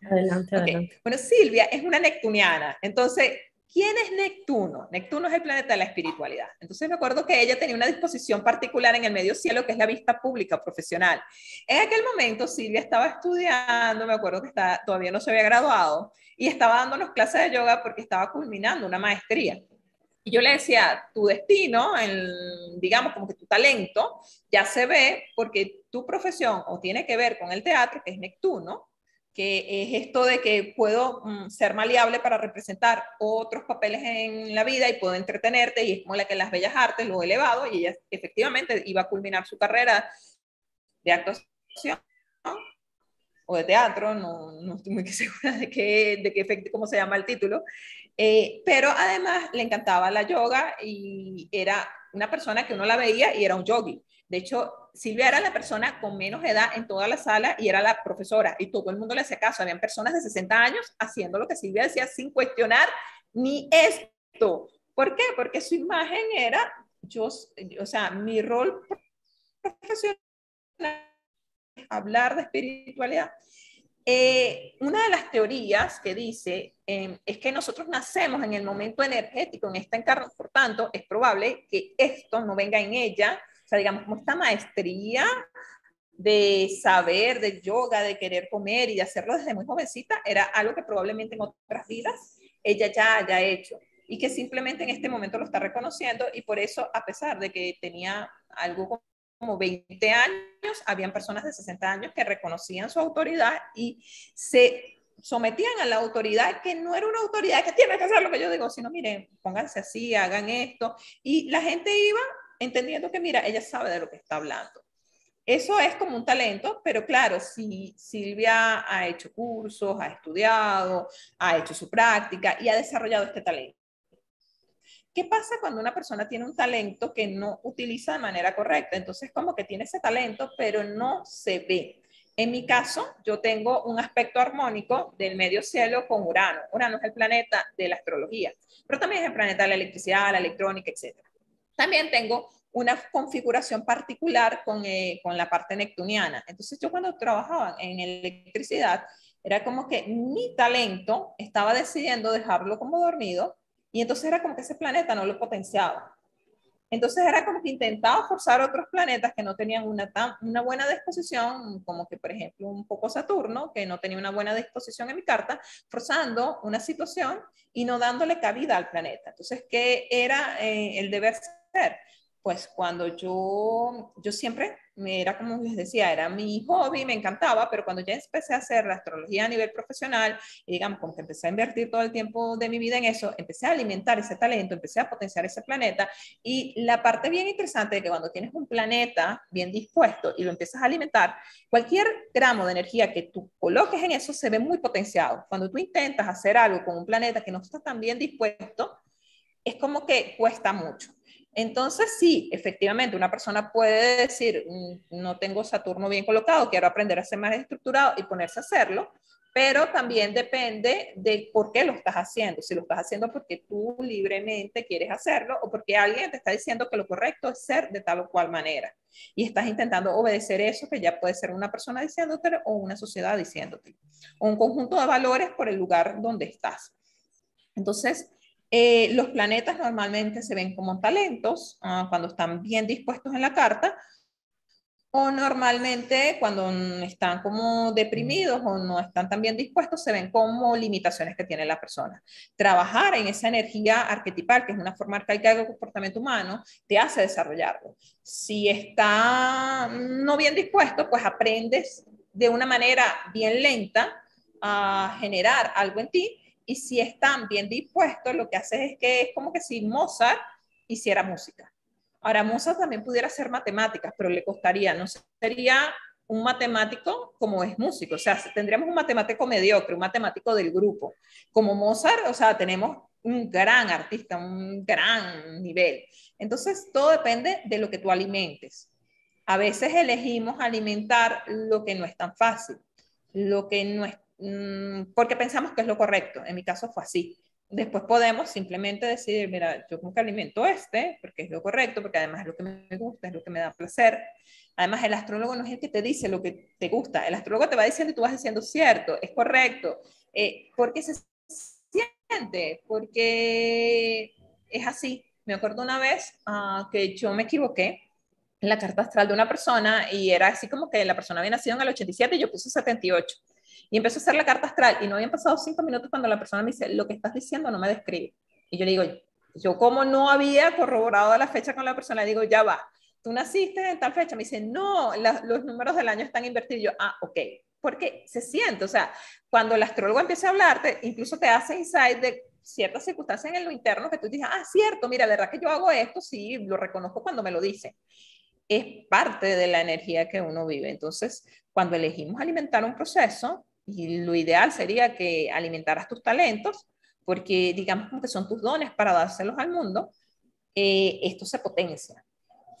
[SPEAKER 1] Adelante, adelante.
[SPEAKER 2] Bueno, Silvia es una neptuniana, entonces ¿Quién es Neptuno? Neptuno es el planeta de la espiritualidad. Entonces me acuerdo que ella tenía una disposición particular en el medio cielo, que es la vista pública profesional. En aquel momento Silvia estaba estudiando, me acuerdo que está, todavía no se había graduado, y estaba dándonos clases de yoga porque estaba culminando una maestría. Y yo le decía, tu destino, el, digamos como que tu talento, ya se ve porque tu profesión o tiene que ver con el teatro, que es Neptuno, que es esto de que puedo mm, ser maleable para representar otros papeles en la vida y puedo entretenerte, y es como la que las bellas artes lo he elevado, y ella efectivamente iba a culminar su carrera de actuación o de teatro, no, no estoy muy segura de qué, de qué cómo se llama el título, eh, pero además le encantaba la yoga y era una persona que uno la veía y era un yogi. De hecho, Silvia era la persona con menos edad en toda la sala y era la profesora y todo el mundo le hacía caso. Habían personas de 60 años haciendo lo que Silvia decía sin cuestionar ni esto. ¿Por qué? Porque su imagen era, yo, o sea, mi rol profesional hablar de espiritualidad. Eh, una de las teorías que dice em, es que nosotros nacemos en el momento energético, en esta encarnación, por tanto, es probable que esto no venga en ella o sea, digamos, como esta maestría de saber, de yoga, de querer comer y de hacerlo desde muy jovencita, era algo que probablemente en otras vidas ella ya haya hecho y que simplemente en este momento lo está reconociendo y por eso, a pesar de que tenía algo como 20 años, habían personas de 60 años que reconocían su autoridad y se sometían a la autoridad que no era una autoridad que tiene que hacer lo que yo digo, sino miren, pónganse así, hagan esto. Y la gente iba entendiendo que, mira, ella sabe de lo que está hablando. Eso es como un talento, pero claro, si Silvia ha hecho cursos, ha estudiado, ha hecho su práctica y ha desarrollado este talento. ¿Qué pasa cuando una persona tiene un talento que no utiliza de manera correcta? Entonces, como que tiene ese talento, pero no se ve. En mi caso, yo tengo un aspecto armónico del medio cielo con Urano. Urano es el planeta de la astrología, pero también es el planeta de la electricidad, la electrónica, etc. También tengo una configuración particular con, eh, con la parte neptuniana. Entonces yo cuando trabajaba en electricidad, era como que mi talento estaba decidiendo dejarlo como dormido y entonces era como que ese planeta no lo potenciaba. Entonces era como que intentaba forzar otros planetas que no tenían una, una buena disposición, como que por ejemplo un poco Saturno, que no tenía una buena disposición en mi carta, forzando una situación y no dándole cabida al planeta. Entonces, ¿qué era eh, el deber pues cuando yo, yo siempre, era como les decía, era mi hobby, me encantaba, pero cuando ya empecé a hacer la astrología a nivel profesional, y digamos, como que empecé a invertir todo el tiempo de mi vida en eso, empecé a alimentar ese talento, empecé a potenciar ese planeta, y la parte bien interesante de que cuando tienes un planeta bien dispuesto y lo empiezas a alimentar, cualquier gramo de energía que tú coloques en eso se ve muy potenciado. Cuando tú intentas hacer algo con un planeta que no está tan bien dispuesto, es como que cuesta mucho. Entonces, sí, efectivamente, una persona puede decir, mm, no tengo Saturno bien colocado, quiero aprender a ser más estructurado y ponerse a hacerlo, pero también depende de por qué lo estás haciendo. Si lo estás haciendo porque tú libremente quieres hacerlo o porque alguien te está diciendo que lo correcto es ser de tal o cual manera. Y estás intentando obedecer eso, que ya puede ser una persona diciéndote o una sociedad diciéndote, o un conjunto de valores por el lugar donde estás. Entonces, eh, los planetas normalmente se ven como talentos ah, cuando están bien dispuestos en la carta, o normalmente cuando están como deprimidos o no están tan bien dispuestos, se ven como limitaciones que tiene la persona. Trabajar en esa energía arquetipal, que es una forma arcaica de comportamiento humano, te hace desarrollarlo. Si está no bien dispuesto, pues aprendes de una manera bien lenta a generar algo en ti y si están bien dispuestos, lo que haces es que es como que si Mozart hiciera música. Ahora, Mozart también pudiera hacer matemáticas, pero le costaría, no sería un matemático como es músico, o sea, tendríamos un matemático mediocre, un matemático del grupo. Como Mozart, o sea, tenemos un gran artista, un gran nivel. Entonces, todo depende de lo que tú alimentes. A veces elegimos alimentar lo que no es tan fácil, lo que no es Mm, porque pensamos que es lo correcto. En mi caso fue así. Después podemos simplemente decidir, mira, yo como que alimento este, porque es lo correcto, porque además es lo que me gusta, es lo que me da placer. Además, el astrólogo no es el que te dice lo que te gusta, el astrólogo te va diciendo y tú vas diciendo, cierto, es correcto, eh, porque se siente, porque es así. Me acuerdo una vez uh, que yo me equivoqué en la carta astral de una persona y era así como que la persona había nacido en el 87 y yo puse 78. Y empezó a hacer la carta astral y no habían pasado cinco minutos cuando la persona me dice, lo que estás diciendo no me describe. Y yo le digo, yo como no había corroborado la fecha con la persona, le digo, ya va, tú naciste en tal fecha. Me dice, no, los números del año están invertidos. yo, ah, ok. Porque se siente, o sea, cuando el astrólogo empieza a hablarte, incluso te hace insight de ciertas circunstancias en lo interno que tú dices, ah, cierto, mira, la verdad que yo hago esto, sí, lo reconozco cuando me lo dice Es parte de la energía que uno vive. Entonces, cuando elegimos alimentar un proceso, y lo ideal sería que alimentaras tus talentos, porque digamos que son tus dones para dárselos al mundo, eh, esto se potencia.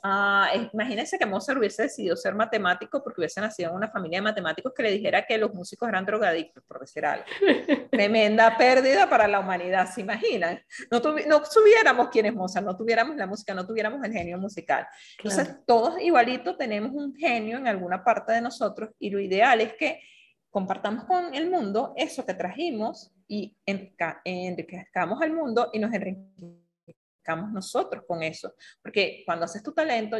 [SPEAKER 2] Ah, imagínense que Mozart hubiese decidido ser matemático porque hubiese nacido en una familia de matemáticos que le dijera que los músicos eran drogadictos, por decir algo. Tremenda pérdida para la humanidad, ¿se imaginan? No, no tuviéramos quién es Mozart, no tuviéramos la música, no tuviéramos el genio musical. Entonces, todos igualitos tenemos un genio en alguna parte de nosotros y lo ideal es que compartamos con el mundo eso que trajimos y enriquezcamos al mundo y nos enriquezcamos nosotros con eso. Porque cuando haces tu talento,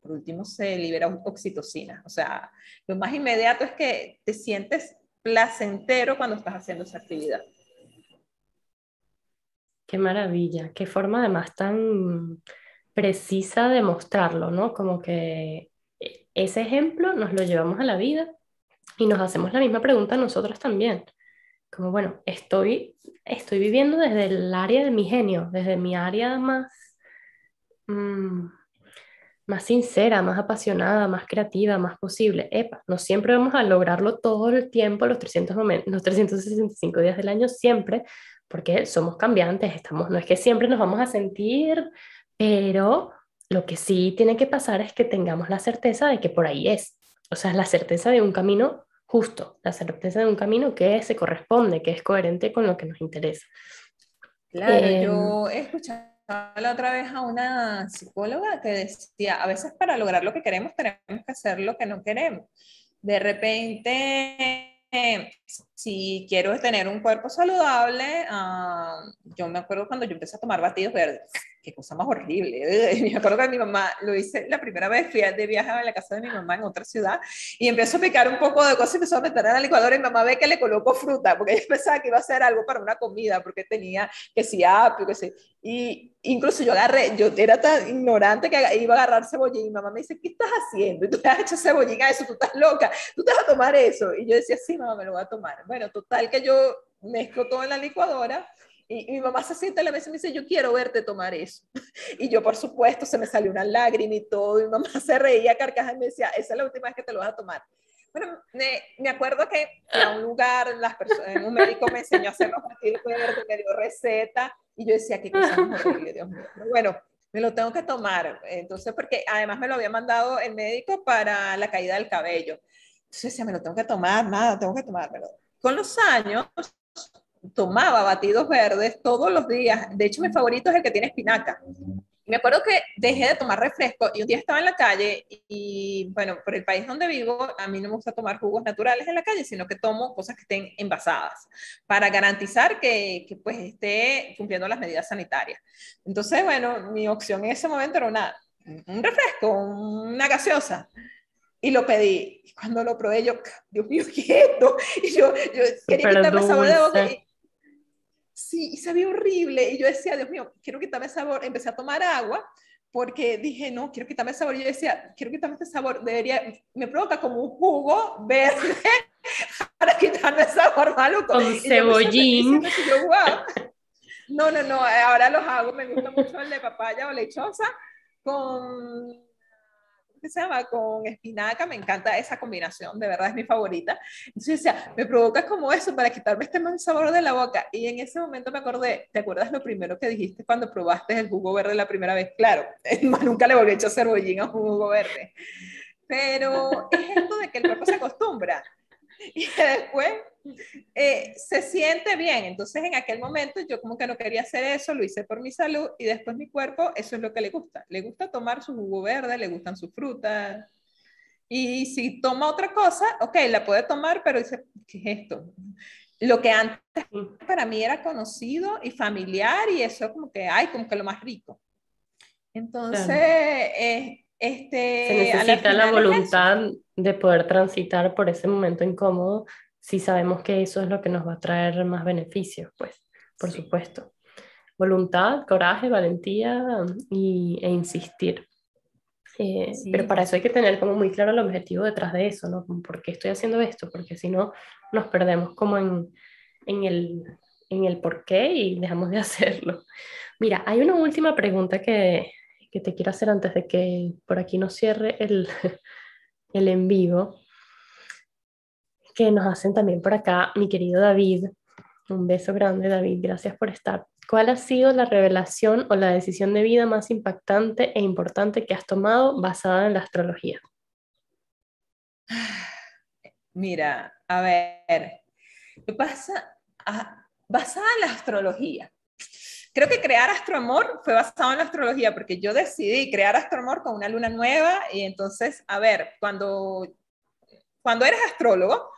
[SPEAKER 2] por último se libera oxitocina. O sea, lo más inmediato es que te sientes placentero cuando estás haciendo esa actividad.
[SPEAKER 1] Qué maravilla, qué forma además tan precisa de mostrarlo, ¿no? Como que ese ejemplo nos lo llevamos a la vida y nos hacemos la misma pregunta nosotros también. Como, bueno, estoy, estoy viviendo desde el área de mi genio, desde mi área más, mm, más sincera, más apasionada, más creativa, más posible. Epa, no siempre vamos a lograrlo todo el tiempo, los, 300 los 365 días del año, siempre, porque somos cambiantes, estamos, no es que siempre nos vamos a sentir, pero lo que sí tiene que pasar es que tengamos la certeza de que por ahí es, o sea, la certeza de un camino justo, la certeza de un camino que se corresponde, que es coherente con lo que nos interesa.
[SPEAKER 2] Claro, yo em, he escuchado la otra vez a una psicóloga que decía, a veces para lograr lo que queremos tenemos que hacer lo que no queremos. De repente si quiero tener un cuerpo saludable, ah, yo me acuerdo cuando yo empecé a tomar batidos verdes, qué cosa más horrible. Me acuerdo que mi mamá lo hice la primera vez, fui de viaje a la casa de mi mamá en otra ciudad y empezó a picar un poco de cosas y empezó a meter en la licuadora y mi mamá ve que le colocó fruta, porque ella pensaba que iba a ser algo para una comida, porque tenía que si apio, que si. Y incluso yo agarré, yo era tan ignorante que iba a agarrar cebollín y mamá me dice, ¿qué estás haciendo? Y tú te has hecho cebollín a eso, tú estás loca, tú te vas a tomar eso. Y yo decía, sí, mamá, me lo voy a tomar. Bueno, total que yo mezclo todo en la licuadora y, mi mamá se sienta a la mesa y me dice, yo quiero verte tomar eso. Y yo, por supuesto, se me salió una lágrima y todo. Y mi mamá se reía carcaja y me decía, esa es la última vez que te lo vas a tomar. Bueno, me, me acuerdo que a un lugar, las personas, un médico me enseñó a hacer los batidos verdes, me dio receta. Y yo decía, qué cosa horrible, Dios mío. Pero bueno, me lo tengo que tomar. Entonces, porque además me lo había mandado el médico para la caída del cabello. Entonces decía, me lo tengo que tomar, nada, tengo que tomármelo. Con los años, tomaba batidos verdes todos los días. De hecho, mi favorito es el que tiene espinaca. Me acuerdo que dejé de tomar refresco y un día estaba en la calle y, bueno, por el país donde vivo, a mí no me gusta tomar jugos naturales en la calle, sino que tomo cosas que estén envasadas para garantizar que, que pues esté cumpliendo las medidas sanitarias. Entonces, bueno, mi opción en ese momento era una, un refresco, una gaseosa y lo pedí. Y cuando lo probé, yo, Dios mío, ¿qué es esto? Y yo, yo quería quitarme el sabor de boca. Sí, y sabía horrible. Y yo decía, Dios mío, quiero quitarme el sabor. Empecé a tomar agua porque dije, no, quiero quitarme el sabor. Y yo decía, quiero quitarme este sabor. Debería, me provoca como un jugo verde para quitarme el sabor maluco.
[SPEAKER 1] Con cebollín.
[SPEAKER 2] No, no, no, ahora los hago. Me gusta mucho el de papaya o lechosa con se llama? Con espinaca, me encanta esa combinación, de verdad es mi favorita. Entonces decía, me provoca como eso para quitarme este mal sabor de la boca. Y en ese momento me acordé, ¿te acuerdas lo primero que dijiste cuando probaste el jugo verde la primera vez? Claro, nunca le volví a echar cebollín a jugo verde. Pero es esto de que el cuerpo se acostumbra. Y después eh, se siente bien. Entonces en aquel momento yo como que no quería hacer eso, lo hice por mi salud y después mi cuerpo, eso es lo que le gusta. Le gusta tomar su jugo verde, le gustan sus frutas. Y si toma otra cosa, ok, la puede tomar, pero dice, ¿qué es esto? Lo que antes para mí era conocido y familiar y eso como que, ay, como que lo más rico. Entonces, eh, este...
[SPEAKER 1] Se necesita la, la voluntad de poder transitar por ese momento incómodo si sabemos que eso es lo que nos va a traer más beneficios, pues, por supuesto. Voluntad, coraje, valentía y, e insistir. Eh, pero para eso hay que tener como muy claro el objetivo detrás de eso, ¿no? ¿Por qué estoy haciendo esto? Porque si no, nos perdemos como en, en, el, en el por qué y dejamos de hacerlo. Mira, hay una última pregunta que, que te quiero hacer antes de que por aquí nos cierre el, el en vivo que nos hacen también por acá mi querido David. Un beso grande, David, gracias por estar. ¿Cuál ha sido la revelación o la decisión de vida más impactante e importante que has tomado basada en la astrología?
[SPEAKER 2] Mira, a ver, ¿qué pasa? Ah, basada en la astrología. Creo que crear Astroamor fue basado en la astrología, porque yo decidí crear Astroamor con una luna nueva y entonces, a ver, cuando, cuando eres astrólogo,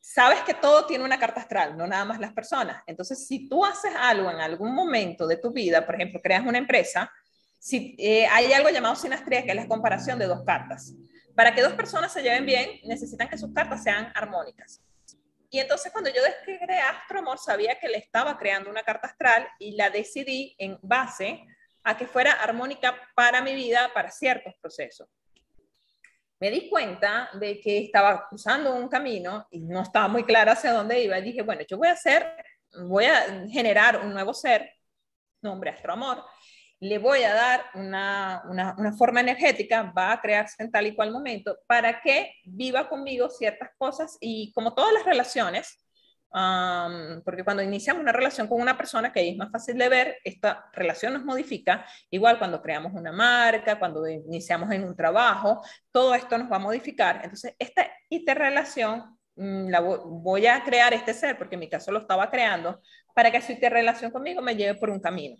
[SPEAKER 2] sabes que todo tiene una carta astral, no nada más las personas. Entonces, si tú haces algo en algún momento de tu vida, por ejemplo, creas una empresa, si, eh, hay algo llamado sinastría, que es la comparación de dos cartas. Para que dos personas se lleven bien, necesitan que sus cartas sean armónicas. Y entonces cuando yo creé Astromor, sabía que le estaba creando una carta astral y la decidí en base a que fuera armónica para mi vida, para ciertos procesos me di cuenta de que estaba cruzando un camino y no estaba muy clara hacia dónde iba. Y dije, bueno, yo voy a hacer, voy a generar un nuevo ser, nombre Astroamor. Le voy a dar una, forma energética, va a crearse en tal y cual momento, para que viva conmigo ciertas cosas y como todas las relaciones, porque cuando iniciamos una relación con una persona que es más fácil de ver, esta relación nos modifica, igual cuando creamos una marca, cuando iniciamos en un trabajo, todo esto nos va a modificar. Entonces, esta interrelación mm, la voy a crear este ser, porque en mi caso lo estaba creando, para que su interrelación conmigo me lleve por un camino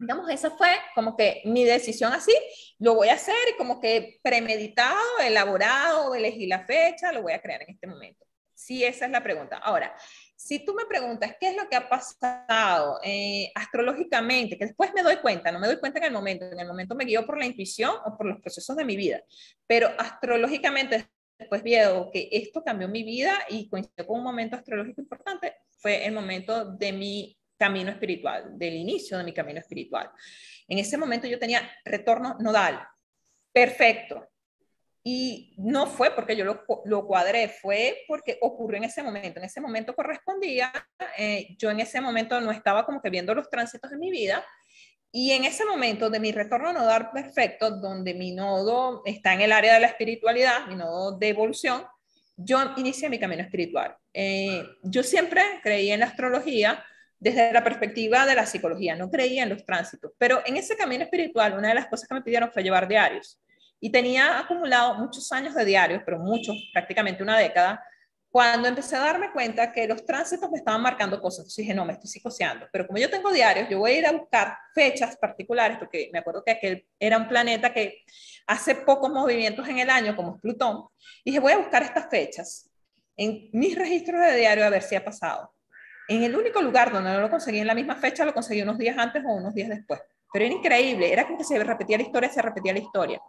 [SPEAKER 2] digamos, esa fue como que mi decisión así, lo voy a hacer y como que premeditado, elaborado, elegí la fecha, lo voy a crear en este momento. Sí, esa es la pregunta. Ahora, si tú me preguntas qué es lo que ha pasado eh, astrológicamente, que después me doy cuenta, no me doy cuenta en el momento, en el momento me guío por la intuición o por los procesos de mi vida, pero astrológicamente después veo que esto cambió mi vida y coincidió con un momento astrológico importante, fue el momento de mi camino espiritual, del inicio de mi camino espiritual. En ese momento yo tenía retorno nodal, perfecto. Y no fue porque yo lo, lo cuadré, fue porque ocurrió en ese momento. En ese momento correspondía, eh, yo en ese momento no estaba como que viendo los tránsitos de mi vida. Y en ese momento de mi retorno nodal perfecto, donde mi nodo está en el área de la espiritualidad, mi nodo de evolución, yo inicié mi camino espiritual. Eh, yo siempre creí en la astrología, desde la perspectiva de la psicología, no creía en los tránsitos, pero en ese camino espiritual una de las cosas que me pidieron fue llevar diarios. Y tenía acumulado muchos años de diarios, pero muchos, prácticamente una década, cuando empecé a darme cuenta que los tránsitos me estaban marcando cosas. Entonces dije, no, me estoy psicoseando. Pero como yo tengo diarios, yo voy a ir a buscar fechas particulares, porque me acuerdo que aquel era un planeta que hace pocos movimientos en el año, como es Plutón. Y dije, voy a buscar estas fechas en mis registros de diario a ver si ha pasado. En el único lugar donde no lo conseguí en la misma fecha, lo conseguí unos días antes o unos días después. Pero era increíble, era como que se repetía la historia, se repetía la historia.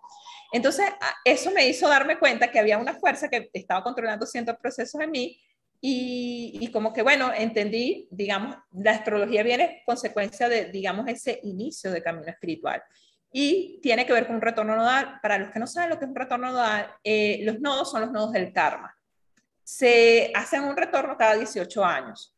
[SPEAKER 2] Entonces, eso me hizo darme cuenta que había una fuerza que estaba controlando ciertos procesos en mí y, como que, bueno, entendí, digamos, la astrología viene consecuencia de, digamos, ese inicio de camino espiritual. Y tiene que ver con un retorno nodal. Para los que no saben lo que es un retorno nodal, eh, los nodos son los nodos del karma. Se hacen un retorno cada 18 años.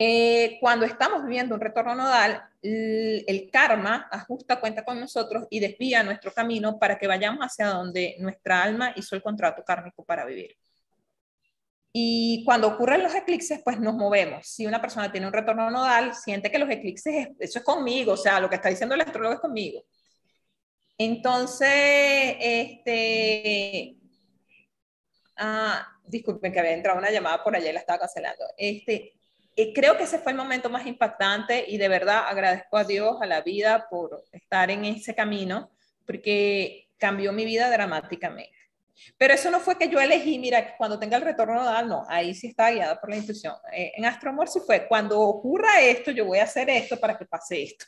[SPEAKER 2] Eh, cuando estamos viviendo un retorno nodal, el, karma ajusta cuenta con nosotros y desvía nuestro camino para que vayamos hacia donde nuestra alma hizo el contrato kármico para vivir. Y cuando ocurren los eclipses, pues nos movemos. Si una persona tiene un retorno nodal, siente que los eclipses, eso es conmigo, o sea, lo que está diciendo el astrólogo es conmigo. Entonces, este, ah, disculpen que había entrado una llamada por allá y la estaba cancelando. Este, creo que ese fue el momento más impactante y de verdad agradezco a Dios, a la vida por estar en ese camino, porque cambió mi vida dramáticamente. Pero eso no fue que yo elegí, mira, cuando tenga el retorno nodal, no, ahí sí está guiada por la intuición. Eh, en Astromor sí fue, cuando ocurra esto, yo voy a hacer esto para que pase esto.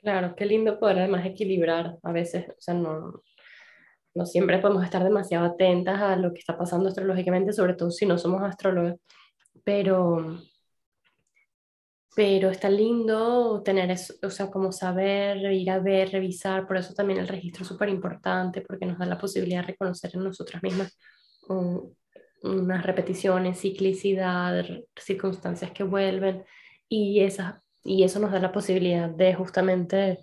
[SPEAKER 1] Claro, qué lindo poder además equilibrar a veces, o sea, no, no siempre podemos estar demasiado atentas a lo que está pasando astrológicamente, sobre todo si no somos astrólogos pero, pero está lindo tener eso, o sea, como saber, ir a ver, revisar, por eso también el registro es súper importante, porque nos da la posibilidad de reconocer en nosotras mismas unas repeticiones, ciclicidad, circunstancias que vuelven, y, esa, y eso nos da la posibilidad de justamente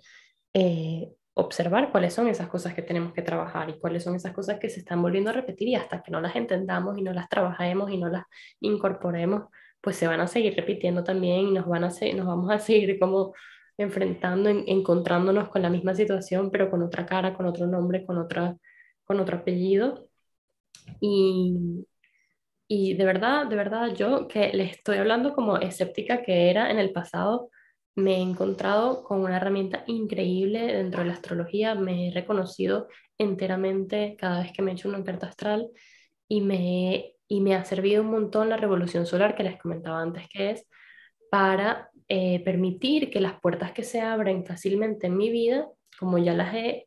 [SPEAKER 1] eh, observar cuáles son esas cosas que tenemos que trabajar y cuáles son esas cosas que se están volviendo a repetir y hasta que no las entendamos y no las trabajemos y no las incorporemos, pues se van a seguir repitiendo también y nos, van a nos vamos a seguir como enfrentando, encontrándonos con la misma situación, pero con otra cara, con otro nombre, con, otra, con otro apellido. Y, y de verdad, de verdad, yo que les estoy hablando como escéptica que era en el pasado, me he encontrado con una herramienta increíble dentro de la astrología, me he reconocido enteramente cada vez que me he hecho una carta astral y me, y me ha servido un montón la revolución solar que les comentaba antes que es para eh, permitir que las puertas que se abren fácilmente en mi vida, como ya las he,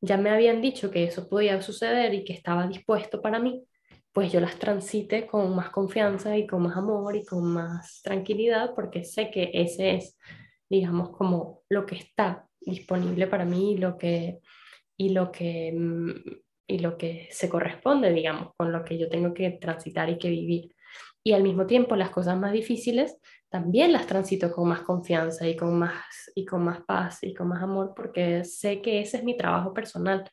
[SPEAKER 1] ya me habían dicho que eso podía suceder y que estaba dispuesto para mí, pues yo las transite con más confianza y con más amor y con más tranquilidad porque sé que ese es, digamos, como lo que está disponible para mí y lo que, y lo que, mm, y lo que se corresponde, digamos, con lo que yo tengo que transitar y que vivir. y al mismo tiempo las cosas más difíciles también las transito con más confianza y con más, y con más paz y con más amor porque sé que ese es mi trabajo personal.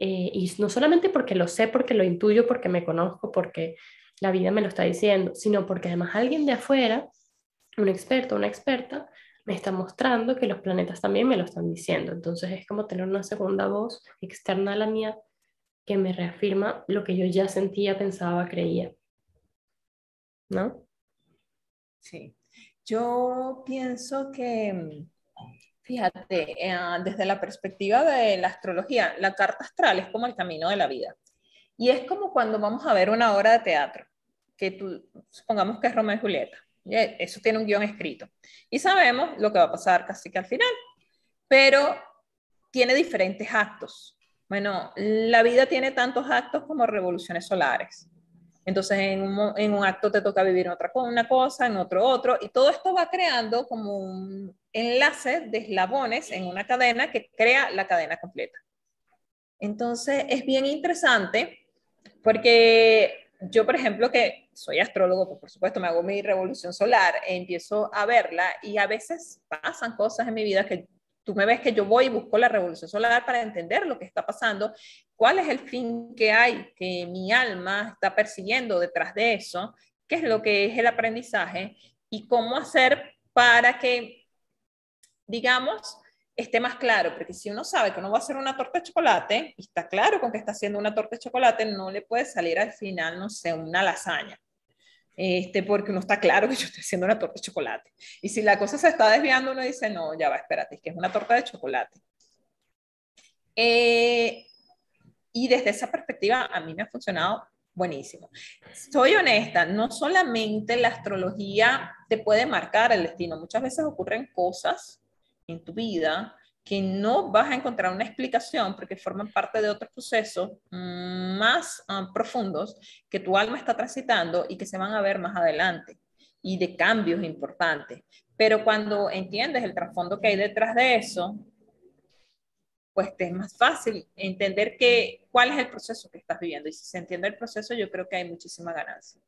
[SPEAKER 1] Eh, y no solamente porque lo sé, porque lo intuyo, porque me conozco, porque la vida me lo está diciendo, sino porque además alguien de afuera, un experto, una experta, me está mostrando que los planetas también me lo están diciendo. Entonces es como tener una segunda voz externa a la mía que me reafirma lo que yo ya sentía, pensaba, creía. ¿No?
[SPEAKER 2] Sí. Yo pienso que, fíjate, eh, desde la perspectiva de la astrología, la carta astral es como el camino de la vida. Y es como cuando vamos a ver una obra de teatro, que tú, supongamos que es Romeo y Julieta. Eso tiene un guion escrito. Y sabemos lo que va a pasar casi que al final. Pero tiene diferentes actos. Bueno, la vida tiene tantos actos como revoluciones solares. Entonces, en un, en un acto te toca vivir otra, una cosa, en otro otro, y todo esto va creando como un enlace de eslabones en una cadena que crea la cadena completa. Entonces, es bien interesante porque yo, por ejemplo, que soy astrólogo, pues por supuesto me hago mi revolución solar, empiezo a verla y a veces pasan cosas en mi vida que tú me ves que yo voy y busco la revolución solar para entender lo que está pasando, cuál es el fin que hay, que mi alma está persiguiendo detrás de eso, qué es lo que es el aprendizaje y cómo hacer para que, digamos, esté más claro, porque si uno sabe que uno va a hacer una torta de chocolate y está claro con que está haciendo una torta de chocolate, no le puede salir al final, no sé, una lasaña este, porque uno está claro que yo estoy haciendo una torta de chocolate. Y si la cosa se está desviando, uno dice, no, ya va, espérate, es que es una torta de chocolate. Eh, y desde esa perspectiva, a mí me ha funcionado buenísimo. Soy honesta, no solamente la astrología te puede marcar el destino, muchas veces ocurren cosas en tu vida que no vas a encontrar una explicación porque forman parte de otros procesos más ah, profundos que tu alma está transitando y que se van a ver más adelante y de cambios importantes. Pero cuando entiendes el trasfondo que hay detrás de eso, pues te es más fácil entender que, cuál es el proceso que estás viviendo. Y si se entiende el proceso, yo creo que hay muchísima ganancia.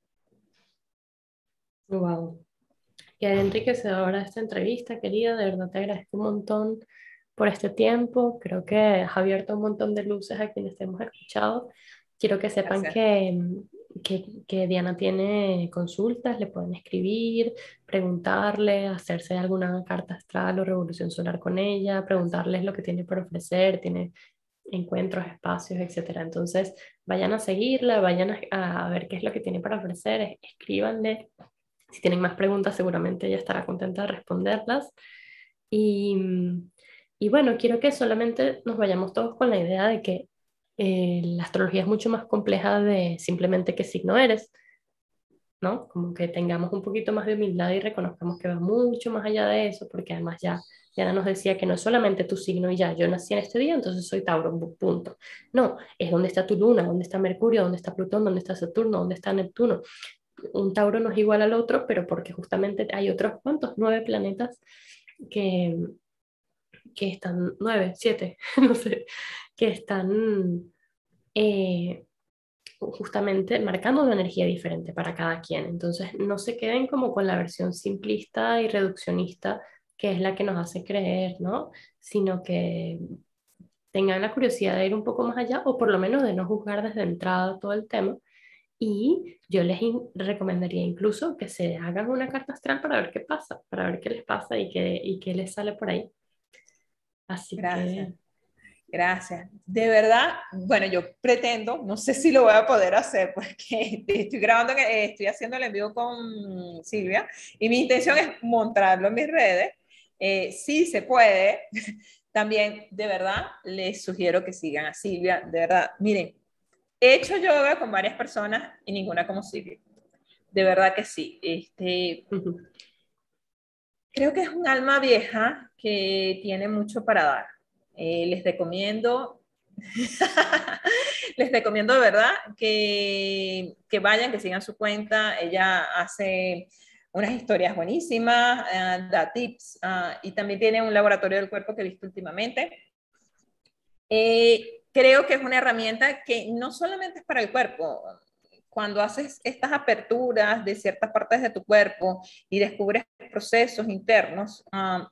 [SPEAKER 1] Wow. Y enriquecedora esta entrevista, querida. De verdad te agradezco un montón por este tiempo. Creo que has abierto un montón de luces a quienes te hemos escuchado. Quiero que sepan que, que, que, Diana tiene consultas, le pueden escribir, preguntarle, hacerse alguna carta astral o revolución solar con ella, preguntarles lo que tiene por ofrecer, tiene encuentros, espacios, etc. Entonces, vayan a seguirla, vayan a, a ver qué es lo que tiene para ofrecer, escríbanle. Si tienen más preguntas, seguramente ella estará contenta de responderlas. Y, bueno, quiero que solamente nos vayamos todos con la idea de que eh, la astrología es mucho más compleja de simplemente qué signo eres, ¿no? Como que tengamos un poquito más de humildad y reconozcamos que va mucho más allá de eso, porque además ya ya nos decía que no es solamente tu signo y ya, yo nací en este día, entonces soy Tauro, punto. No, es dónde está tu luna, dónde está Mercurio, dónde está Plutón, dónde está Saturno, dónde está Neptuno. Un Tauro no es igual al otro, pero porque justamente hay otros cuantos, nueve planetas que, que están, nueve, siete, no sé, que están eh, justamente marcando una energía diferente para cada quien. Entonces, no se queden como con la versión simplista y reduccionista que es la que nos hace creer, ¿no? Sino que tengan la curiosidad de ir un poco más allá o por lo menos de no juzgar desde entrada todo el tema. Y yo les recomendaría incluso que se hagan una carta astral para ver qué pasa, para ver qué les pasa y qué, y qué les sale por ahí.
[SPEAKER 2] Así Gracias. Gracias. De verdad, bueno, yo pretendo, no sé si lo voy a poder hacer porque estoy grabando, estoy haciendo el envío con Silvia y mi intención es montarlo en mis redes. Eh, sí se puede. También, de verdad, les sugiero que sigan a Silvia. De verdad, miren, he hecho yoga con varias personas y ninguna como Silvia. De verdad que sí. Este, creo que es un alma vieja que tiene mucho para dar. Eh, les recomiendo, les recomiendo de verdad que, que, vayan, que sigan su cuenta. Ella hace unas historias buenísimas, eh, da tips ah, y también tiene un laboratorio del cuerpo que he visto últimamente. Eh, creo que es una herramienta que no solamente es para el cuerpo, cuando haces estas aperturas de ciertas partes de tu cuerpo y descubres procesos internos, um,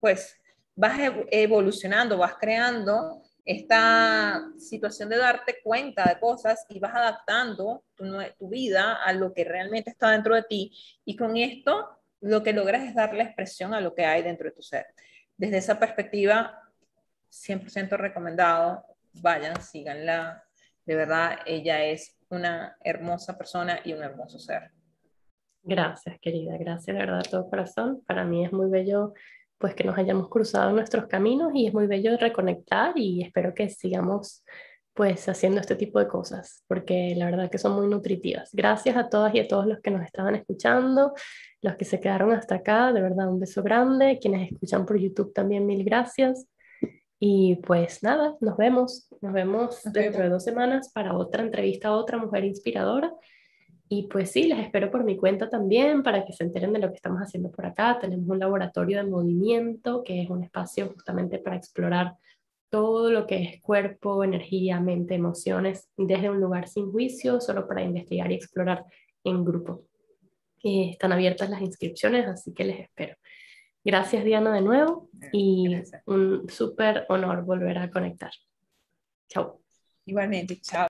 [SPEAKER 2] pues vas evolucionando, vas creando esta situación de darte cuenta de cosas y vas adaptando tu, tu, vida a lo que realmente está dentro de ti y con esto lo que logras es darle expresión a lo que hay dentro de tu ser. Desde esa perspectiva, 100% recomendado, vayan, síganla, de verdad, ella es una hermosa persona y un hermoso ser.
[SPEAKER 1] Gracias, querida, gracias de verdad de todo corazón. Para mí es muy bello pues que nos hayamos cruzado nuestros caminos y es muy bello reconectar y espero que sigamos pues haciendo este tipo de cosas, porque la verdad que son muy nutritivas. Gracias a todas y a todos los que nos estaban escuchando, los que se quedaron hasta acá, de verdad un beso grande, quienes escuchan por YouTube también mil gracias. Y pues nada, nos vemos, nos vemos dentro de dos semanas para otra entrevista a otra mujer inspiradora. Y pues sí, les espero por mi cuenta también para que se enteren de lo que estamos haciendo por acá. Tenemos un laboratorio de movimiento, que es un espacio justamente para explorar todo lo que es cuerpo, energía, mente, emociones, desde un lugar sin juicio, solo para investigar y explorar en grupo. Eh, están abiertas las inscripciones, así que les espero. Gracias Diana de nuevo y un súper honor volver a conectar. Chao.
[SPEAKER 2] Igualmente, chao.